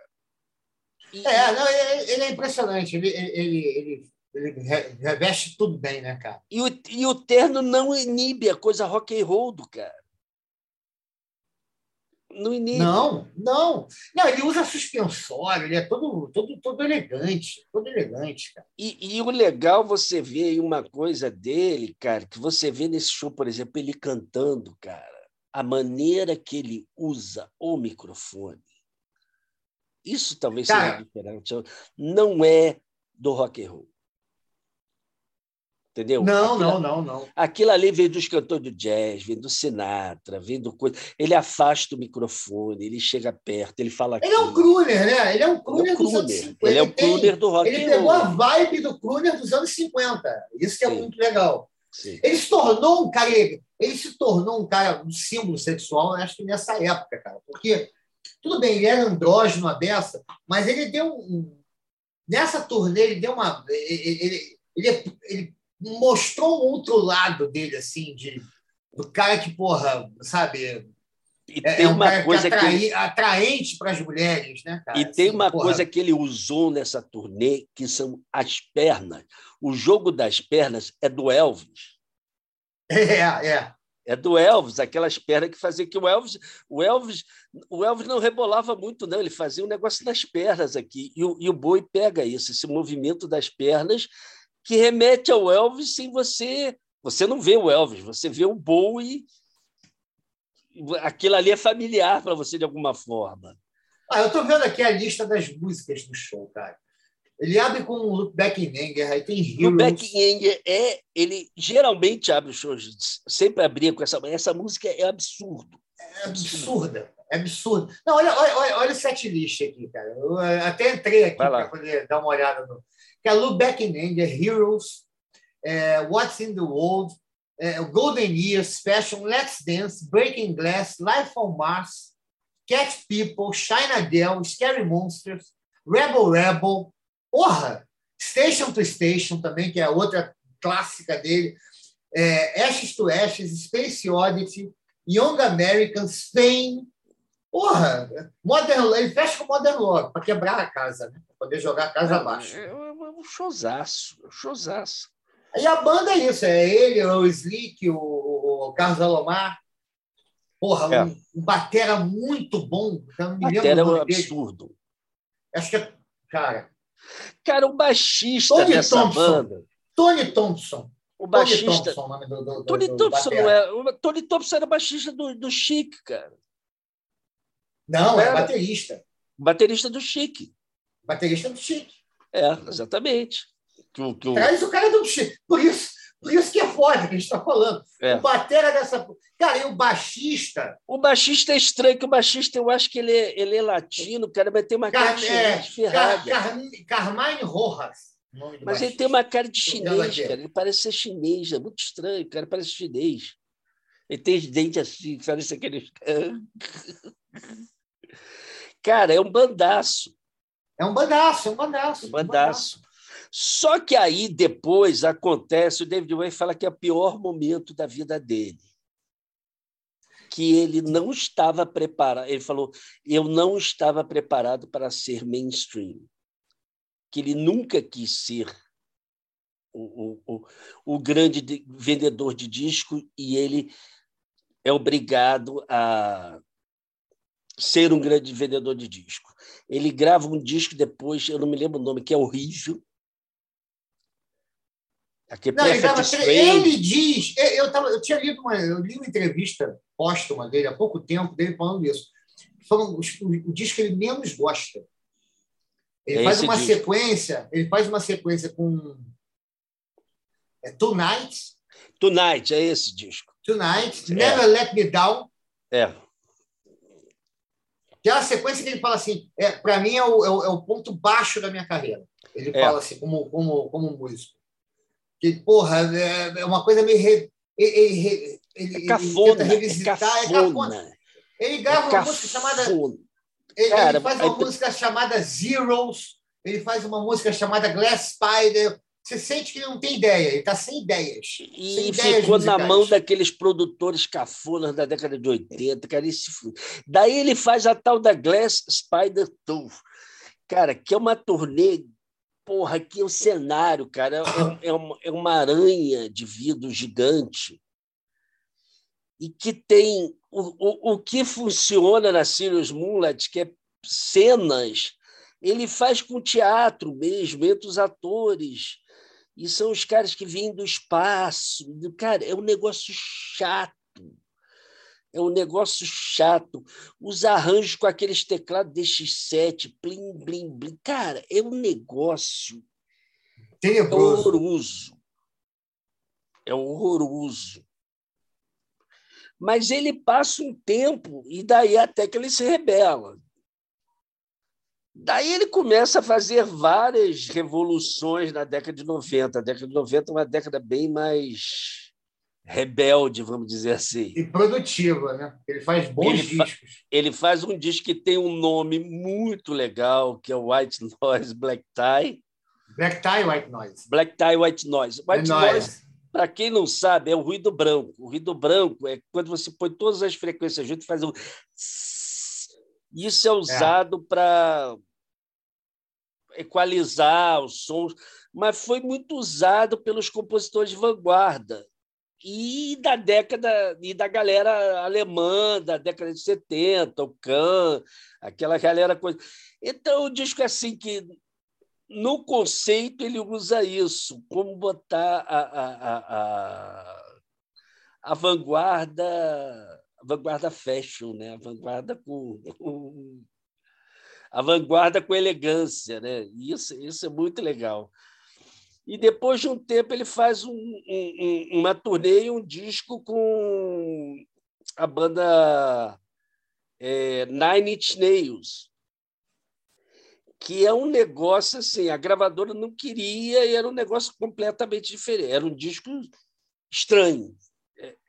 E- É, não, ele, ele é impressionante. Ele, ele, ele, ele re- reveste tudo bem, né, cara? E o, e o terno não inibe a coisa rock and roll do cara. Não inibe. Não, não. Não, ele usa suspensório, ele é todo, todo, todo elegante, todo elegante, cara. E, e o legal você vê aí uma coisa dele, cara, que você vê nesse show, por exemplo, ele cantando, cara, a maneira que ele usa o microfone. Isso talvez Cara. seja diferente. Não é do rock and roll. Entendeu? Não, Aquilo- não, não, não. Aquilo ali vem dos cantores do jazz, vem do Sinatra, vem do coisa. Ele afasta o microfone, ele chega perto, ele fala. Ele é um crooner, né? Ele é um Ele é crooner um dos anos crooner. 50. Ele é um tem- crooner do rock Ele pegou a vibe do crooner dos anos 50. Isso que é Sim. muito legal. Sim. Ele se tornou um cara. Ele se tornou um cara, um símbolo sexual, acho que nessa época, cara. Porque, tudo bem, ele era andrógeno, a beça, mas ele deu um. Nessa turnê, ele deu uma. Ele, ele, ele, ele mostrou um outro lado dele, assim, de, do cara que, porra, sabe. E é, tem é um uma coisa que, atrai, que ele... atraente para as mulheres, né, cara? E tem assim, uma porra. coisa que ele usou nessa turnê que são as pernas. O jogo das pernas é do Elvis. É, é. É do Elvis, aquelas pernas que fazia que o Elvis, o Elvis, o Elvis não rebolava muito não, ele fazia um negócio nas pernas aqui e o, e o Boi pega isso, esse movimento das pernas que remete ao Elvis sem você, você não vê o Elvis, você vê o Bowie aquilo ali é familiar para você de alguma forma. Ah, eu estou vendo aqui a lista das músicas do show, cara. Ele abre com o in Anger, aí tem Heroes. In Anger é... Ele geralmente abre os shows, sempre abria com essa... Essa música é absurdo. É absurda. É absurdo. Não, olha, olha, olha o set list aqui, cara. Eu até entrei aqui para poder dar uma olhada no... É Look Back in Anger, Heroes, é, What's in the World, é, Golden Years, Fashion, Let's Dance, Breaking Glass, Life on Mars, catch People, China Girl, Scary Monsters, Rebel Rebel, porra, Station to Station também, que é outra clássica dele, é, Ashes to Ashes, Space Oddity, Young Americans, Fame, porra, Modern, ele fecha com Modern Love, para quebrar a casa, né? para poder jogar a casa abaixo. É, é, é um showzaço, um showzaço. E a banda é isso, é ele, o Slick, o, o Carlos Alomar. Porra, é. um, um batera muito bom. Não me batera é um absurdo. Dele. Acho que é, cara... Cara, o baixista Tony dessa Thompson. banda... Tony Thompson. O baixista... Tony Thompson, nome do, do, Tony, do, Thompson não é... O Tony Thompson era baixista do, do Chic, cara. Não, é baterista. Baterista do Chic. Baterista do Chic. É, exatamente. Que, que... Traz o cara do. Por isso, por isso que é foda que a gente está falando. É. O batera dessa. Cara, e o baixista. O baixista é estranho, que o baixista eu acho que ele é, ele é latino, cara, mas tem uma cara de é, ferrada. Car, Carmine Rojas. Mas baixista. ele tem uma cara de chinês, cara. Ele parece ser chinês, é muito estranho, cara. Parece chinês. Ele tem os dentes assim, parece aqueles. Cara, é um bandaço. É um bandaço, é um bandaço. Um bandaço. Só que aí depois acontece, o David Way fala que é o pior momento da vida dele. Que ele não estava preparado. Ele falou: eu não estava preparado para ser mainstream. Que ele nunca quis ser o, o, o, grande vendedor de disco e ele é obrigado a ser um grande vendedor de disco. Ele grava um disco depois, eu não me lembro o nome, que é horrível, não, ele, tava, ele, diz, eu, tava, eu tinha lido uma, eu li uma entrevista póstuma dele há pouco tempo, dele falando isso. Falando, o, o disco que ele menos gosta. Ele é faz uma disco. sequência, ele faz uma sequência com é, Tonight. Tonight, é esse disco. Tonight, é. Never Let Me Down. É. Que é a sequência que ele fala assim, é, para mim é o, é o, é, o, ponto baixo da minha carreira. Ele é. fala assim, como, como, como músico que, porra, é, é uma coisa meio. Re, ele, ele, é cafona, ele revisitar, é cafona. Cafona. Ele grava uma música chamada. Ele, Cara, ele faz uma música chamada Zeros, ele faz uma música chamada Glass Spider. Você sente que ele não tem ideia, ele está sem ideias. E sem ficou ideias na mão daqueles produtores cafonas da década de 80, cara. Esse... Daí ele faz a tal da Glass Spider Tour, cara, que é uma turnê porra, aqui é o cenário, cara. É, é, uma, é uma aranha de vidro gigante e que tem o, o, o que funciona na Sirius Moonlight, que é cenas, ele faz com teatro mesmo, entre os atores. E são os caras que vêm do espaço. Cara, é um negócio chato é um negócio chato. Os arranjos com aqueles teclados DX7, plim, blim, blim. Cara, é um negócio Tenebroso. horroroso. É horroroso. Mas ele passa um tempo e daí até que ele se rebela. Daí ele começa a fazer várias revoluções na década de 90. A década de 90 é uma década bem mais rebelde, vamos dizer assim. E produtiva, né? Ele faz bons ele discos. Fa ele faz um disco que tem um nome muito legal, que é White Noise Black Tie. Black Tie White Noise. Black Tie White Noise. White Noise. Noise. Para quem não sabe, é o ruído branco. O ruído branco é quando você põe todas as frequências juntas e faz um. Isso é usado é. para equalizar os sons, mas foi muito usado pelos compositores de vanguarda e da década e da galera alemã da década de 70, o Kahn, aquela galera coisa. Então o disco é assim que no conceito ele usa isso, como botar a, a, a, a a vanguarda fashion, né? A vanguarda com, com a vanguarda com elegância, né? Isso, isso é muito legal. E depois de um tempo ele faz um, um, uma turnê e um disco com a banda é, Nine Inch Nails, que é um negócio assim, a gravadora não queria e era um negócio completamente diferente. Era um disco estranho.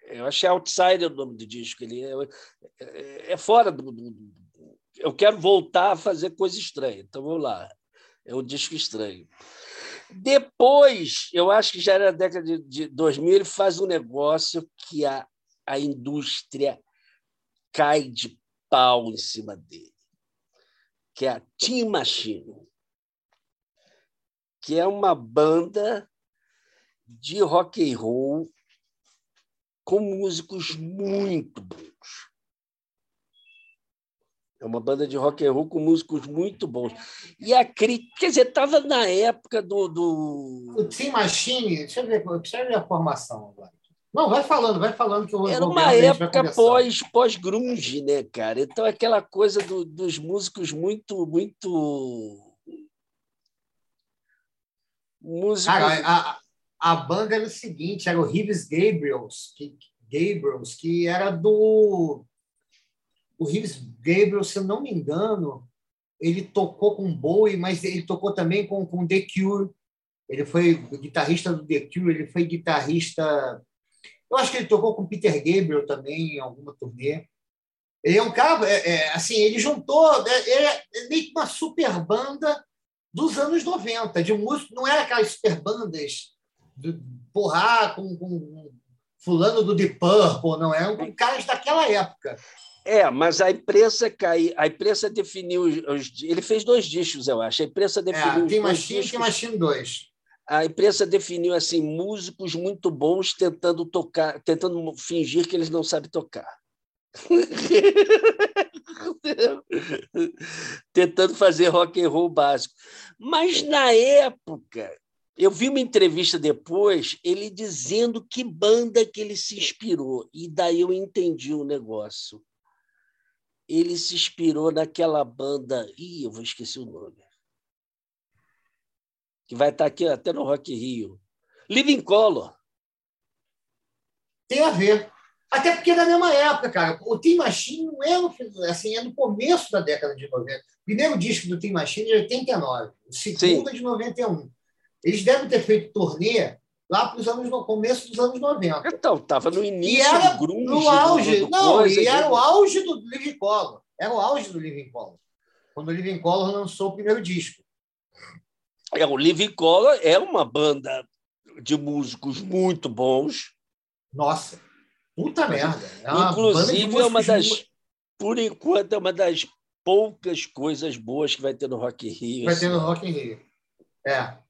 Eu achei Outsider o nome do disco. Ele é, é, fora do, do, Eu quero voltar a fazer coisa estranha. Então vamos lá. É um disco estranho. Depois, eu acho que já era na década de, de 2000, ele faz um negócio que a, a indústria cai de pau em cima dele, que é a Team Machine, que é uma banda de rock and roll com músicos muito bons. É uma banda de rock and roll com músicos muito bons. E a crítica, quer dizer, estava na época do, do. O Team Machine, deixa eu ver, deixa eu ver a formação agora. Não, vai falando, vai falando que eu Era uma época pós, pós grunge, né, cara? Então aquela coisa do, dos músicos muito muito músicos... Cara, a, a banda era o seguinte, era o Rives Gabriels, que Gabriels, que era do o Rives Gabriel, se eu não me engano, ele tocou com Bowie, mas ele tocou também com, com The Cure. Ele foi guitarrista do The Cure, ele foi guitarrista. Eu acho que ele tocou com Peter Gabriel também em alguma turnê. Ele é um cara, é, é, assim, ele juntou, é, é, meio que uma super banda dos anos 90, de músico, não era aquelas super bandas porrar com, com fulano do Deep Purple, não, é caras daquela época. É, mas a imprensa caiu, a imprensa definiu os, ele fez dois discos, eu acho. A imprensa definiu é, tem Machine, discos, tem Machine 2. A imprensa definiu assim músicos muito bons tentando tocar, tentando fingir que eles não sabem tocar. tentando fazer rock and roll básico. Mas na época, eu vi uma entrevista depois, ele dizendo que banda que ele se inspirou, e daí eu entendi o negócio ele se inspirou naquela banda. Ih, eu vou esquecer o nome. Que vai estar aqui até no Rock Rio. Living Color. Tem a ver. Até porque é da mesma época, cara. O Team Machine não é no, assim, é no começo da década de 90. O primeiro disco do Team Machine é de 89, o segundo é de 91. Eles devem ter feito turnê lá para os anos no começo dos anos 90. Então, estava no início era do grunge, no auge, do, do não, coisa, e era o auge do Living Color. Era o auge do Living Color. Quando o Living Color lançou o primeiro disco. É, o Living Color é uma banda de músicos muito bons. Nossa, puta merda. É Inclusive, é uma das, por enquanto, é uma das poucas coisas boas que vai ter no Rock in Rio. Vai ter no assim. Rock in Rio. É.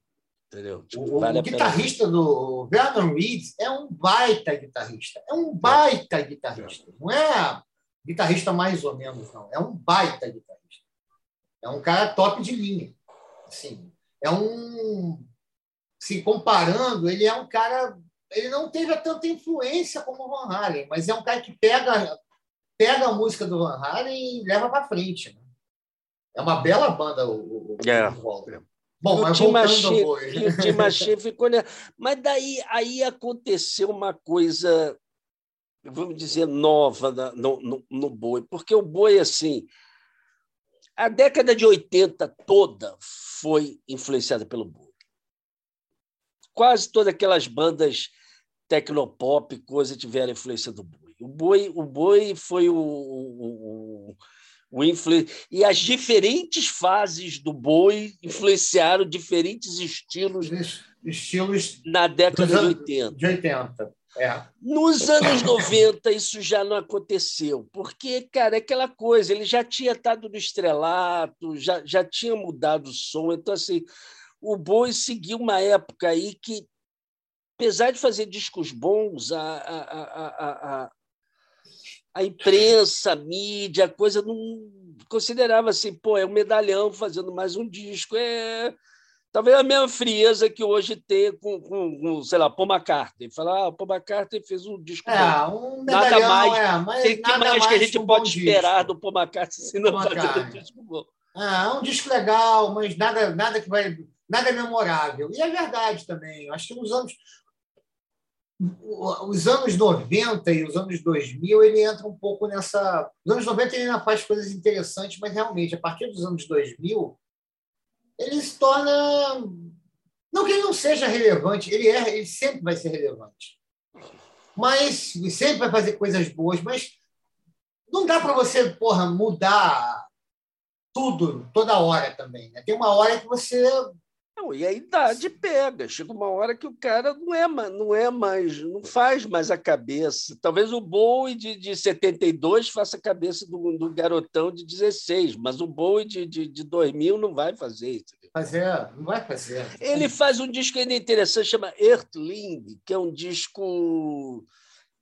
Entendeu? Tipo, o, vale o guitarrista do Vernon Reed é um baita guitarrista. É um baita guitarrista. Não é guitarrista mais ou menos, não. É um baita guitarrista. É um cara top de linha. Assim, é um. Se comparando, ele é um cara. Ele não teve tanta influência como o Van Halen, mas é um cara que pega, pega a música do Van Halen e leva para frente. Né? É uma bela banda o, o, é. o Bom, mas o Machine, o ficou. Mas daí aí aconteceu uma coisa, vamos dizer, nova no, no, no boi, porque o boi, assim, a década de 80 toda foi influenciada pelo boi. Quase todas aquelas bandas tecnopop, coisa, tiveram influência do boi. O boi, o boi foi o, o, o influ... E as diferentes fases do boi influenciaram diferentes estilos estilos na década de 80. De 80. É. Nos anos 90, isso já não aconteceu, porque, cara, é aquela coisa, ele já tinha estado no estrelato, já, já tinha mudado o som, então, assim, o Boi seguiu uma época aí que, apesar de fazer discos bons, a, a, a, a, a imprensa, a mídia, a coisa não considerava assim, pô, é um medalhão fazendo mais um disco, é Talvez a mesma frieza que hoje tem com, com, com sei lá, Paul McCartney. Falar, ah, Paul McCartney fez um disco. É, um nada mais. É, mas que mais, mais que a gente um pode esperar disco. do Paul McCartney se não fazer um disco bom. É, um disco legal, mas nada, nada que vai. Nada memorável. E é verdade também. Acho que nos anos. Os anos 90 e os anos 2000, ele entra um pouco nessa. Os anos 90 ele ainda faz coisas interessantes, mas realmente, a partir dos anos 2000, ele se torna. Não que ele não seja relevante, ele, é, ele sempre vai ser relevante. Mas sempre vai fazer coisas boas, mas não dá para você porra, mudar tudo toda hora também. Né? Tem uma hora que você não, e a idade pega. Chega uma hora que o cara não é, não é mais, não faz mais a cabeça. Talvez o Bowie de, de 72 faça a cabeça do, do garotão de 16, mas o Bowie de, de, de 2000 não vai fazer isso. Fazer, não vai fazer. Ele faz um disco ainda interessante, chama Earthling, que é um disco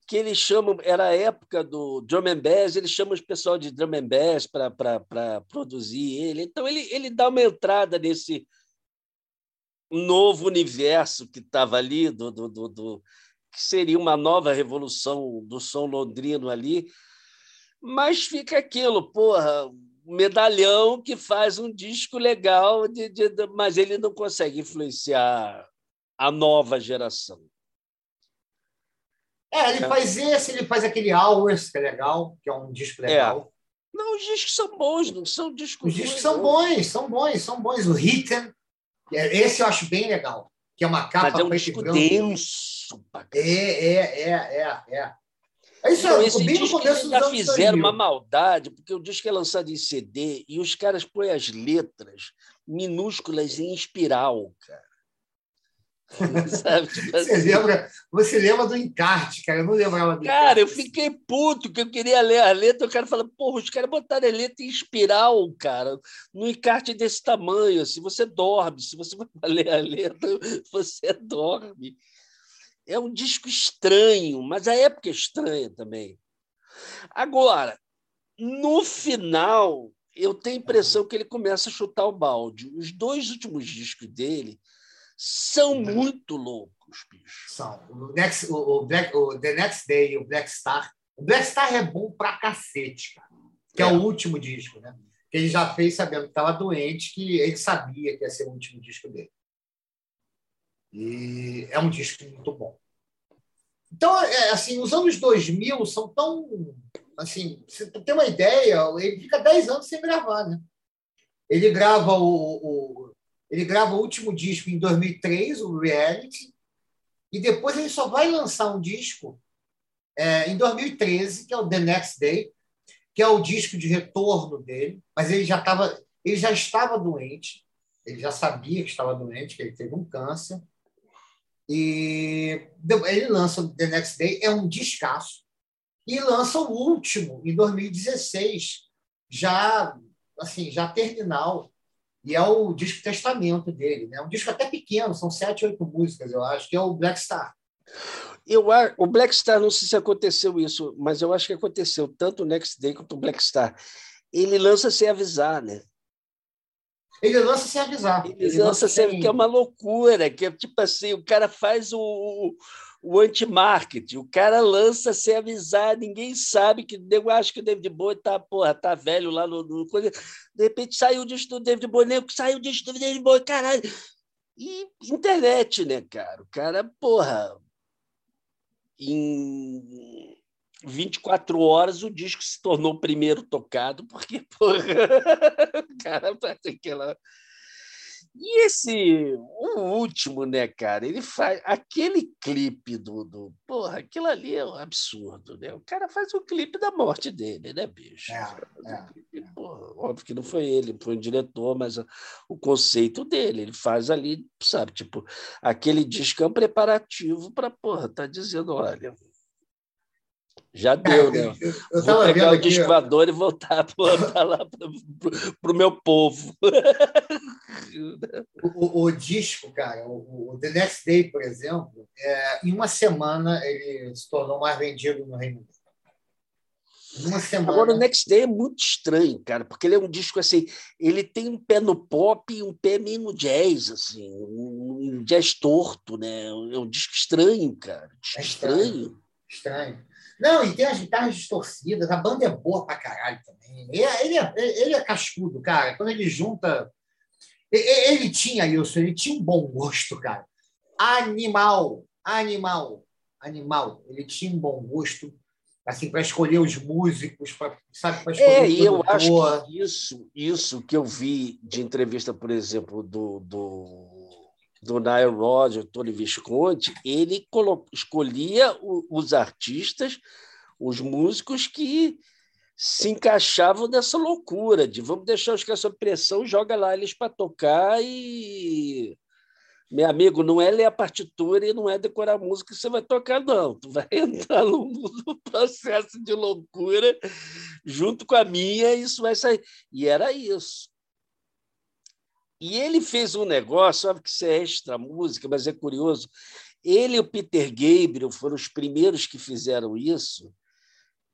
que eles chamam, era a época do drum and bass, eles chamam os pessoal de drum and bass para produzir ele. Então ele, ele dá uma entrada nesse novo universo que estava ali, do, do, do, do, que seria uma nova revolução do som londrino ali. Mas fica aquilo, porra, medalhão que faz um disco legal, de, de, de, mas ele não consegue influenciar a nova geração. É, ele é. faz esse, ele faz aquele Hours, que é legal, que é um disco é. legal. É. Não, os discos são bons, não são discos Os discos são bons, são bons, são bons. O Hitten, esse eu acho bem legal, que é uma capa Mas é um disco denso. É, é, é, é, é. É isso então, esse bem disco eles já fizeram uma maldade, porque o disco é lançado em CD e os caras põem as letras minúsculas em espiral, cara. Sabe? Tipo você, assim. lembra, você lembra do encarte, cara? Eu não lembrava do Cara, encarte. eu fiquei puto que eu queria ler a letra. O cara fala, porra, os caras botaram a letra em espiral, cara, no encarte desse tamanho. Assim, você dorme. Se você vai ler a letra, você dorme. É um disco estranho, mas a época é estranha também. Agora, no final, eu tenho a impressão que ele começa a chutar o balde. Os dois últimos discos dele são muito loucos, bicho. São. O, Next, o, o, Black, o The Next Day e o Black Star. O Black Star é bom pra cacete, cara. Que é, é o último disco, né? Que ele já fez sabendo que estava doente, que ele sabia que ia ser o último disco dele. E é um disco muito bom. Então, é, assim, os anos 2000 são tão. Assim, você tem uma ideia, ele fica 10 anos sem gravar, né? Ele grava o, o ele grava o último disco em 2003, o Reality, e depois ele só vai lançar um disco é, em 2013, que é o The Next Day, que é o disco de retorno dele, mas ele já estava ele já estava doente, ele já sabia que estava doente, que ele teve um câncer. E ele lança The Next Day, é um descasso. E lança o último, em 2016, já assim, já terminal, e é o disco testamento dele. Né? Um disco até pequeno, são sete, oito músicas, eu acho, que é o Black Star. Eu, o Black Star, não sei se aconteceu isso, mas eu acho que aconteceu tanto o Next Day quanto o Black Star. Ele lança sem avisar, né? Ele lança sem avisar. Ele, ele lança, sem... sem... que é uma loucura, que é tipo assim, o cara faz o, o anti-marketing. O cara lança sem avisar, ninguém sabe que eu acho que o David Bowie tá, porra, tá velho lá no, no coisa. De repente saiu o disco do David Bowie, nego, saiu o disco do David Bowie, caralho. E internet, né, cara? O cara, porra, em 24 horas o disco se tornou o primeiro tocado, porque, porra, o cara faz aquela e esse, o último, né, cara? Ele faz aquele clipe do, do. Porra, aquilo ali é um absurdo, né? O cara faz o clipe da morte dele, né, bicho? É, é, clipe, porra, Óbvio que não foi ele, foi o diretor, mas o conceito dele, ele faz ali, sabe, tipo, aquele disco é um preparativo para, porra, tá dizendo, olha, já deu, né? Eu, eu Vou pegar o disco voador e voltar, voltar lá para o meu povo. o, o, disco, cara, o, o, The Next Day, por exemplo, é, em uma semana ele se tornou mais vendido no Reino Unido. Uma semana. Agora, o Next Day é muito estranho, cara, porque ele é um disco assim, ele tem um pé no pop e um pé meio no jazz, assim, um jazz torto, né? É um disco estranho, cara. Disco é estranho. estranho. Estranho. Não, e tem as guitarras distorcidas, a banda é boa pra caralho também. Ele é, ele é, ele é cascudo, cara. Quando ele junta. Ele tinha isso, ele tinha um bom gosto, cara. Animal, animal, animal. Ele tinha um bom gosto assim para escolher os músicos, para sabe, para escolher É, e eu acho que isso, isso que eu vi de entrevista, por exemplo, do, do do Nile Rodgers, Tony Visconti, ele escolhia os artistas, os músicos que se encaixavam nessa loucura de vamos deixar os caras sob pressão, joga lá eles para tocar e meu amigo, não é ler a partitura e não é decorar a música que você vai tocar, não. Tu vai entrar no, no processo de loucura junto com a minha e isso vai sair. E era isso. E ele fez um negócio, sabe que isso é extra música, mas é curioso. Ele e o Peter Gabriel foram os primeiros que fizeram isso,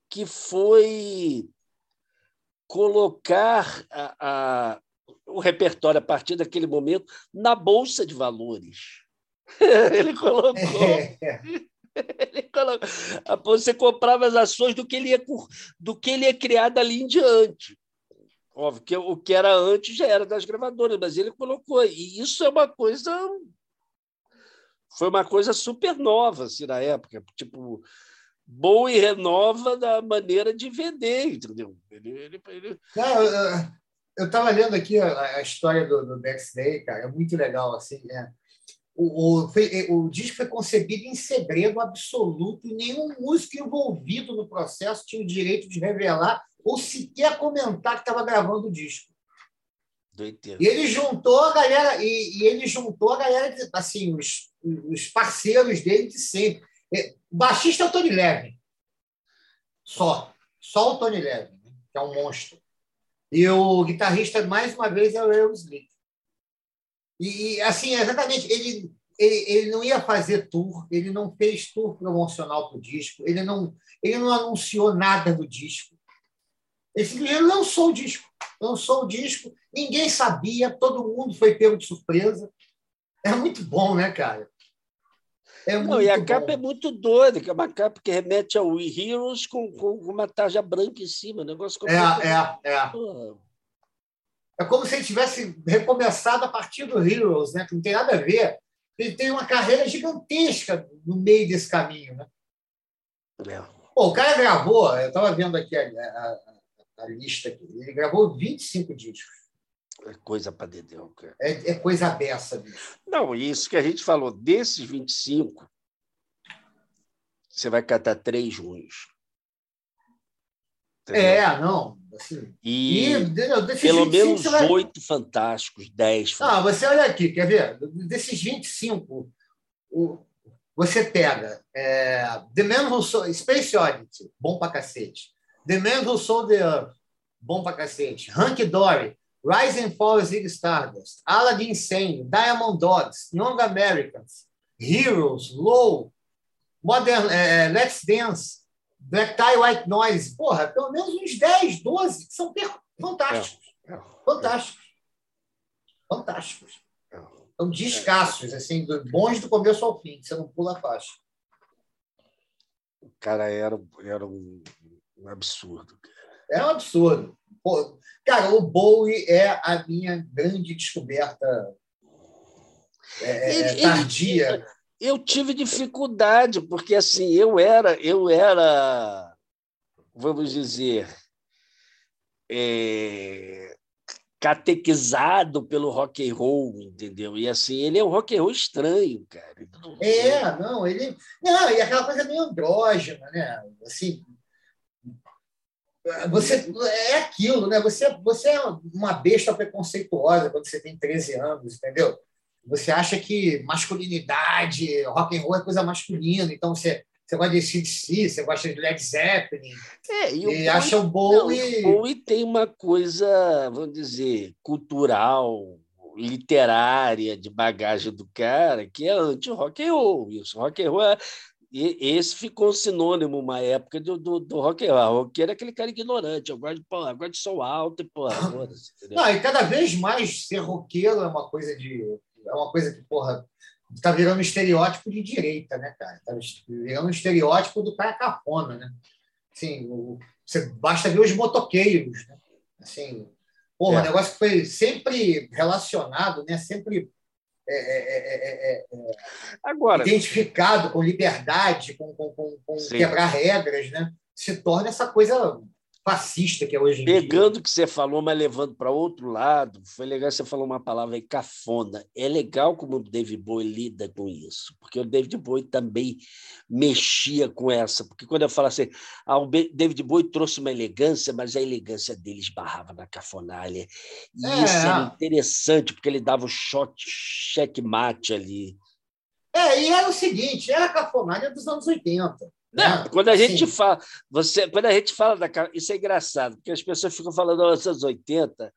que foi colocar a, a, o repertório a partir daquele momento na bolsa de valores. ele colocou. ele colocou. Você comprava as ações do que ele ia, do que ele ia criar dali em diante. Óbvio que o que era antes já era das gravadoras, mas ele colocou. E isso é uma coisa. Foi uma coisa super nova assim, na época. Tipo, boa e renova da maneira de vender, entendeu? Ele, ele, ele... Não, eu estava lendo aqui a, a história do, do Next Day, cara, é muito legal. assim. É. O, o, foi, o disco foi concebido em segredo absoluto e nenhum músico envolvido no processo tinha o direito de revelar ou sequer comentar que estava gravando o disco. E ele juntou a galera, e, e, ele juntou a galera, assim, os, os parceiros dele de sempre. É, o baixista é o Tony Levin. Só. Só o Tony Levin, né? que é um monstro. E o guitarrista, mais uma vez, é o Earl Smith. E, e, assim, exatamente, ele, ele, ele não ia fazer tour, ele não fez tour promocional para o disco, ele não, ele não anunciou nada do disco. Ele lançou o disco. Lançou o disco, ninguém sabia, todo mundo foi pego de surpresa. É muito bom, né, cara? É Não, e a capa bom. é muito doida, que é uma capa que remete ao We Heroes com, com uma tarja branca em cima, negócio É, é, é. É como se ele tivesse recomeçado a partir do Heroes, né? que não tem nada a ver. Ele tem uma carreira gigantesca no meio desse caminho. Né? É. Pô, o cara gravou, eu estava vendo aqui a, a, a lista aqui. Ele gravou 25 discos. É coisa para dedéu, cara. É, é coisa bicho. Não, isso que a gente falou, desses 25, você vai catar três ruins. Entendeu? É, não. Assim, e, e pelo menos oito vai... fantásticos, dez. Ah, você olha aqui, quer ver? Desses 25, o, você pega é, The Man Who Sold, Space Oddity, bom pra cacete. The Man Who Sold the Earth, bom pra cacete. Hank Dory, Rise and Fall Zig Stardust, Aladdin Sane, Diamond Dogs, Young Americans, Heroes, Low, Modern, é, Let's Dance, Black Tie White Noise. Porra, pelo menos uns 10, 12 que são fantásticos. É, é, fantásticos. Fantásticos. São descassos, assim, bons do começo ao fim, você não pula a faixa. O cara era, era um um absurdo. É um absurdo. Pô, cara, o Bowie é a minha grande descoberta é, ele, tardia. Ele, eu tive dificuldade, porque assim, eu era, eu era, vamos dizer, é, catequizado pelo rock and roll, entendeu? E assim, ele é um rock and roll estranho, cara. É, não, ele. Não, e aquela coisa meio andrógena, né? Assim, você é aquilo, né? Você, você é uma besta preconceituosa quando você tem 13 anos, entendeu? Você acha que masculinidade, rock and roll é coisa masculina, então você você gosta de CDC, você gosta de Led Zeppelin. É, e, e acha o Bowie. Não, o Bowie tem uma coisa, vamos dizer, cultural, literária, de bagagem do cara, que é anti-rock and roll. Isso, rock and roll é, esse ficou sinônimo uma época do, do, do rock and roll. Rock era aquele cara ignorante. Eu gosto de, eu gosto de som alto e porra. Não, e cada vez mais ser roqueiro é uma coisa de. É uma coisa que, porra, está virando um estereótipo de direita, né, cara? Está virando um estereótipo do cara cafona, né? Assim, o, você basta ver os motoqueiros, né? Assim, porra, é. um negócio que foi sempre relacionado, né? Sempre é, é, é, Agora, identificado com liberdade, com, com, com, com quebrar regras, né? Se torna essa coisa fascista que é hoje em Pegando o que você falou, mas levando para outro lado, foi legal você falou uma palavra aí, cafona. É legal como o David Bowie lida com isso, porque o David Bowie também mexia com essa, porque quando eu falo assim, ah, o David Bowie trouxe uma elegância, mas a elegância dele esbarrava na cafonalha. E é. isso era interessante, porque ele dava o shot, checkmate ali. É, e era o seguinte, era a cafonalha dos anos 80. Não, né? quando a gente fala, você, quando a gente fala da isso é engraçado, porque as pessoas ficam falando dos anos 80,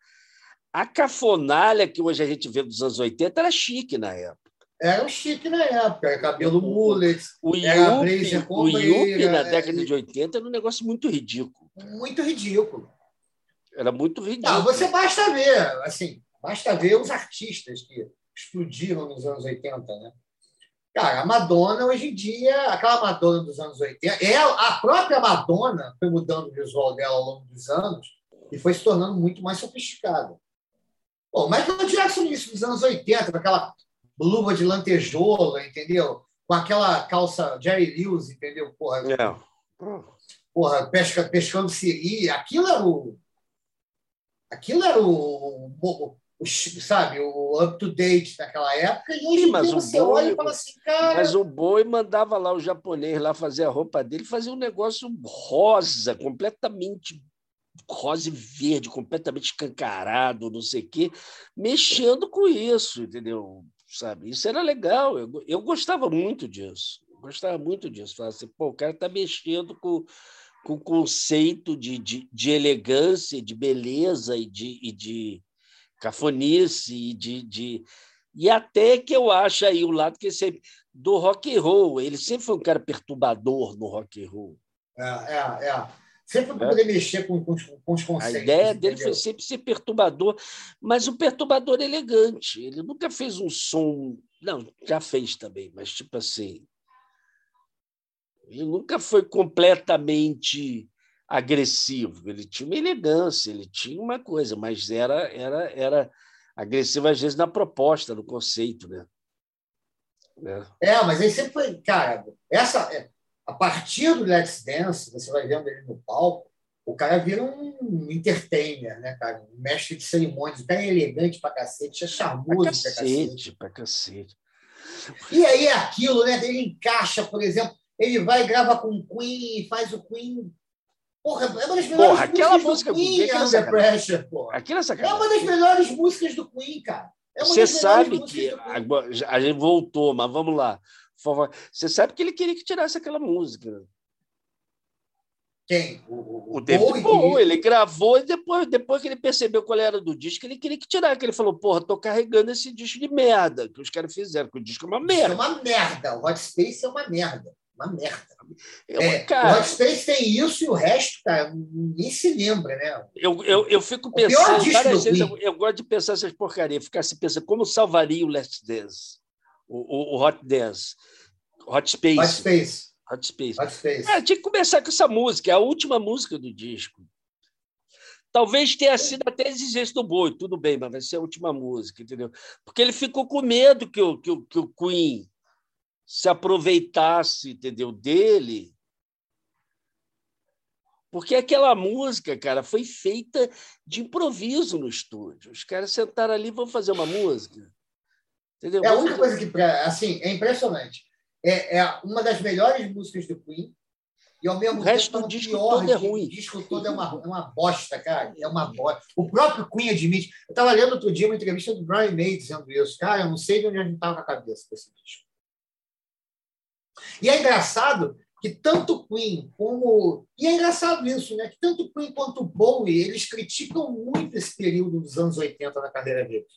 a cafonalha que hoje a gente vê dos anos 80 era chique na época. Era chique na época, era cabelo mullet, o era blazer com O Yuppie na década é... de 80 era um negócio muito ridículo. Muito ridículo. Era muito ridículo. Não, você basta ver, assim, basta ver os artistas que explodiram nos anos 80, né? Cara, a Madonna, hoje em dia, aquela Madonna dos anos 80, ela, a própria Madonna foi mudando o visual dela ao longo dos anos e foi se tornando muito mais sofisticada. Bom, Michael Jackson, no início dos anos 80, com aquela luva de lantejoula, entendeu? Com aquela calça Jerry Lewis, entendeu? Porra, é. porra pesca, pescando siri, aquilo era o. Aquilo era o, o, sabe, o up-to-date daquela época, e hoje Sim, mas você boi, olha e fala assim, cara... Mas o boi mandava lá o japonês lá fazer a roupa dele, fazer um negócio rosa, completamente rosa e verde, completamente escancarado, não sei o quê, mexendo com isso, entendeu? Sabe? Isso era legal, eu, eu gostava muito disso, gostava muito disso. Falava assim, pô, o cara está mexendo com com o conceito de, de, de, elegância, de beleza e de, e de, cafonice e de, de e até que eu acho aí o lado que sempre do rock and roll, ele sempre foi um cara perturbador no rock and roll. É, é, é. Sempre para é. poder mexer com, com, com, os conceitos. A ideia dele foi sempre ser perturbador, mas um perturbador elegante. Ele nunca fez um som. Não, já fez também, mas tipo assim. Ele nunca foi completamente agressivo, ele tinha uma elegância, ele tinha uma coisa, mas era era era agressivo às vezes na proposta, no conceito, né? É, é mas ele sempre foi, cara, essa é, a partir do Let's Dance, você vai vendo ele no palco, o cara vira um entertainer, né, cara? Um mestre de cerimônias, o cara é elegante pra cacete, é charmoso pra cacete. Pra cacete. E aí é aquilo, né? Ele encaixa, por exemplo, ele vai e grava com o Queen faz o Queen Porra, é uma das melhores porra, aquela música do Queen, é Under Pressure, porra. Aquilo é, é uma das melhores músicas do Queen, cara. É Você sabe que a gente voltou, mas vamos lá. Você sabe que ele queria que tirasse aquela música. Quem? O, o, o David Bowie. Ele gravou e depois, depois que ele percebeu qual era do disco, ele queria que tirasse. Que ele falou: Porra, tô carregando esse disco de merda que os caras fizeram, que o disco é uma merda. Isso é uma merda. O Hot Space é uma merda. Uma merda. É, cara, o Hot Space tem isso e o resto, cara, ninguém se lembra, né? Eu, eu, eu fico pensando, várias vezes eu, eu, gosto de pensar essas porcarias, ficar se pensando como salvaria o Last Dance, o, o, o Hot Dance, Hot Space. Hot Space. Hot Space. Hot Space. É, tinha que começar com essa música, é a última música do disco. Talvez tenha sido até exigência do boi, tudo bem, mas vai ser a última música, entendeu? Porque ele ficou com medo que o, que o, que o Queen se aproveitasse, entendeu, dele. Porque aquela música, cara, foi feita de improviso no estúdio. Os caras sentaram ali e vão fazer uma música. Entendeu? É a única coisa que, assim, é impressionante. É, é uma das melhores músicas do Queen E ao mesmo o resto tempo, do disco pior, todo é ruim. O disco todo é uma, é uma bosta, cara. É uma bosta. O próprio Queen admite. Eu estava lendo outro dia uma entrevista do Brian May dizendo isso. Cara, eu não sei de onde a gente estava com a cabeça desse disco. E é engraçado que tanto Queen como. E é engraçado isso, né? Que tanto Queen quanto Bowie, eles criticam muito esse período dos anos 80 na carreira deles.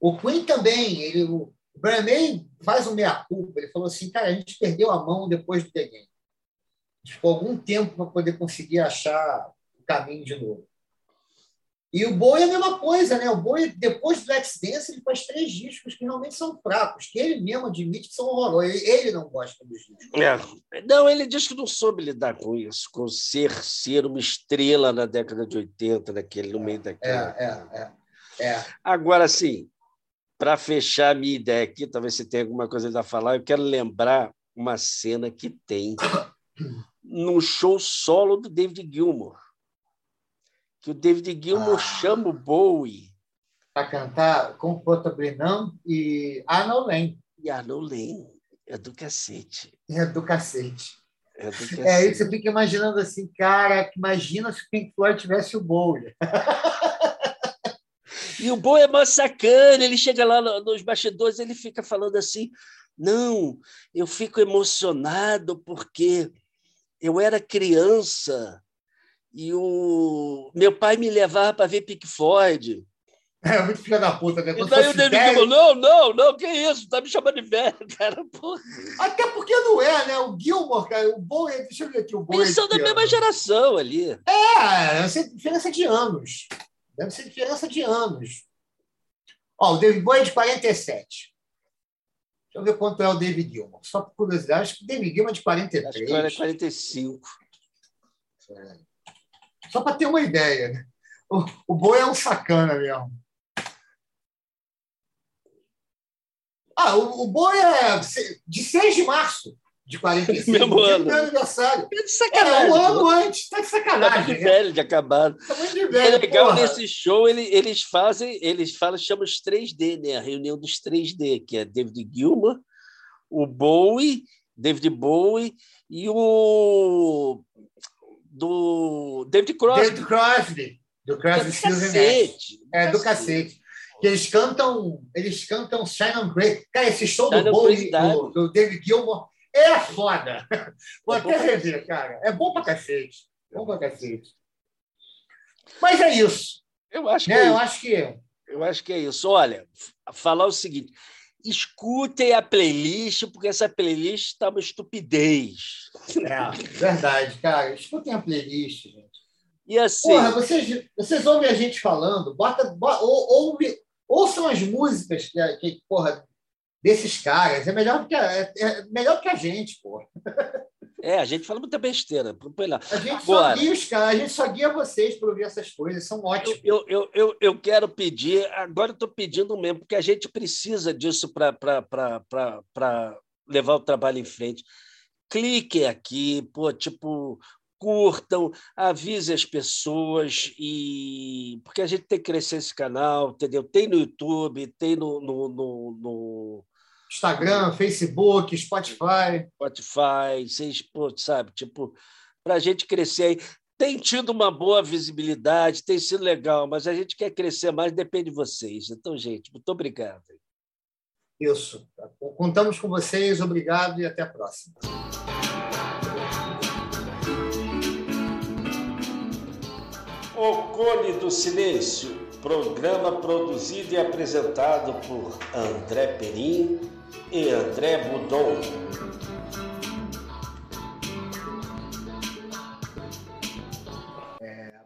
O Queen também, ele, o Brian May faz um meia-culpa. Ele falou assim, cara, a gente perdeu a mão depois do The Game. Ficou algum tempo para poder conseguir achar o caminho de novo. E o Bowie é a mesma coisa, né? O Bowie, depois do Let's Dance, ele faz três discos que realmente são fracos, que ele mesmo admite que são horrorosos. Ele, ele não gosta dos discos. É. Não, ele diz que não soube lidar com isso, com ser, ser uma estrela na década de 80, naquele, no meio daquela. É, é, é. é. Agora, sim, para fechar a minha ideia aqui, talvez você tenha alguma coisa a falar, eu quero lembrar uma cena que tem no show solo do David Gilmour que o David Gilmour ah. chama o Bowie para cantar com Brinão e Arnold Lane. E Arnold Lane é do cacete. É do cacete. É, do cacete. é aí você fica imaginando assim, cara, imagina se o Pink Floyd tivesse o Bowie. E o Bowie é mais sacana, ele chega lá nos bastidores, ele fica falando assim: não, eu fico emocionado porque eu era criança e o meu pai me levava para ver Pink Floyd. É, muito filha da puta, né? Quando e daí o David Gilmour, não, não, não, que isso? Tá me chamando de velho, cara, porra. Até porque não é, né? O Gilmore, cara, o Bowie, deixa eu ver aqui o Bowie. Eles são da mesma geração ali. É, deve ser diferença de anos. Deve ser diferença de anos. Ó, o David Bowie é de 47. Deixa eu ver quanto é o David Gilmour. Só por curiosidade, acho que o David Gilmour é de 43. Acho que era 45. É. Só para ter uma ideia. Né? O, o boi é um sacana mesmo. Ah, o, o boi é de 6 de março de 45. Mesmo ano. Meu aniversário. É de sacanagem. É, um ano antes. Está de sacanagem. Tá de velho, de acabado. Tá muito de velho, é legal porra. nesse show, ele, eles fazem, eles falam, chamam os 3D, né? A reunião dos 3D, que é David Gilmour, o Bowie, David Bowie e o do David Crosby. David Crosby. Do Crosby, é Stills cacete, É, do cacete. Que eles cantam, eles cantam Shine on Grey. Cara, esse show Shine do Bowie, do, do David Gilmour, é foda. Vou até rever, cara. É bom pra cacete. Bom pra cacete. Mas é isso. Eu acho que né? é Eu isso. acho que Eu acho que é isso. Olha, falar o seguinte: escutem a playlist, porque essa playlist está uma estupidez. é verdade, cara. Escutem a playlist, gente. E assim. Porra, vocês, vocês ouvem a gente falando, bota, bota ou, ouve, ouçam as músicas que, que, porra, desses caras. É melhor que a, é, é melhor que a gente, porra. É, a gente fala muita besteira. Põe lá. A gente só Agora, guia os caras, a gente só guia vocês para ouvir essas coisas, são ótimos. eu, eu, eu, eu quero pedir, agora eu estou pedindo mesmo, porque a gente precisa disso para levar o trabalho em frente. Cliquem aqui, pô, tipo, curtam, avise as pessoas e porque a gente tem que crescer esse canal, entendeu? Tem no YouTube, tem no, no, no, no Instagram, Facebook, Spotify. Spotify, vocês, pô, sabe, tipo, para a gente crescer aí. Tem tido uma boa visibilidade, tem sido legal, mas a gente quer crescer mais, depende de vocês. Então, gente, muito obrigado. Isso. Contamos com vocês, obrigado e até a próxima. O Cone do Silêncio, programa produzido e apresentado por André Perim e André Budon.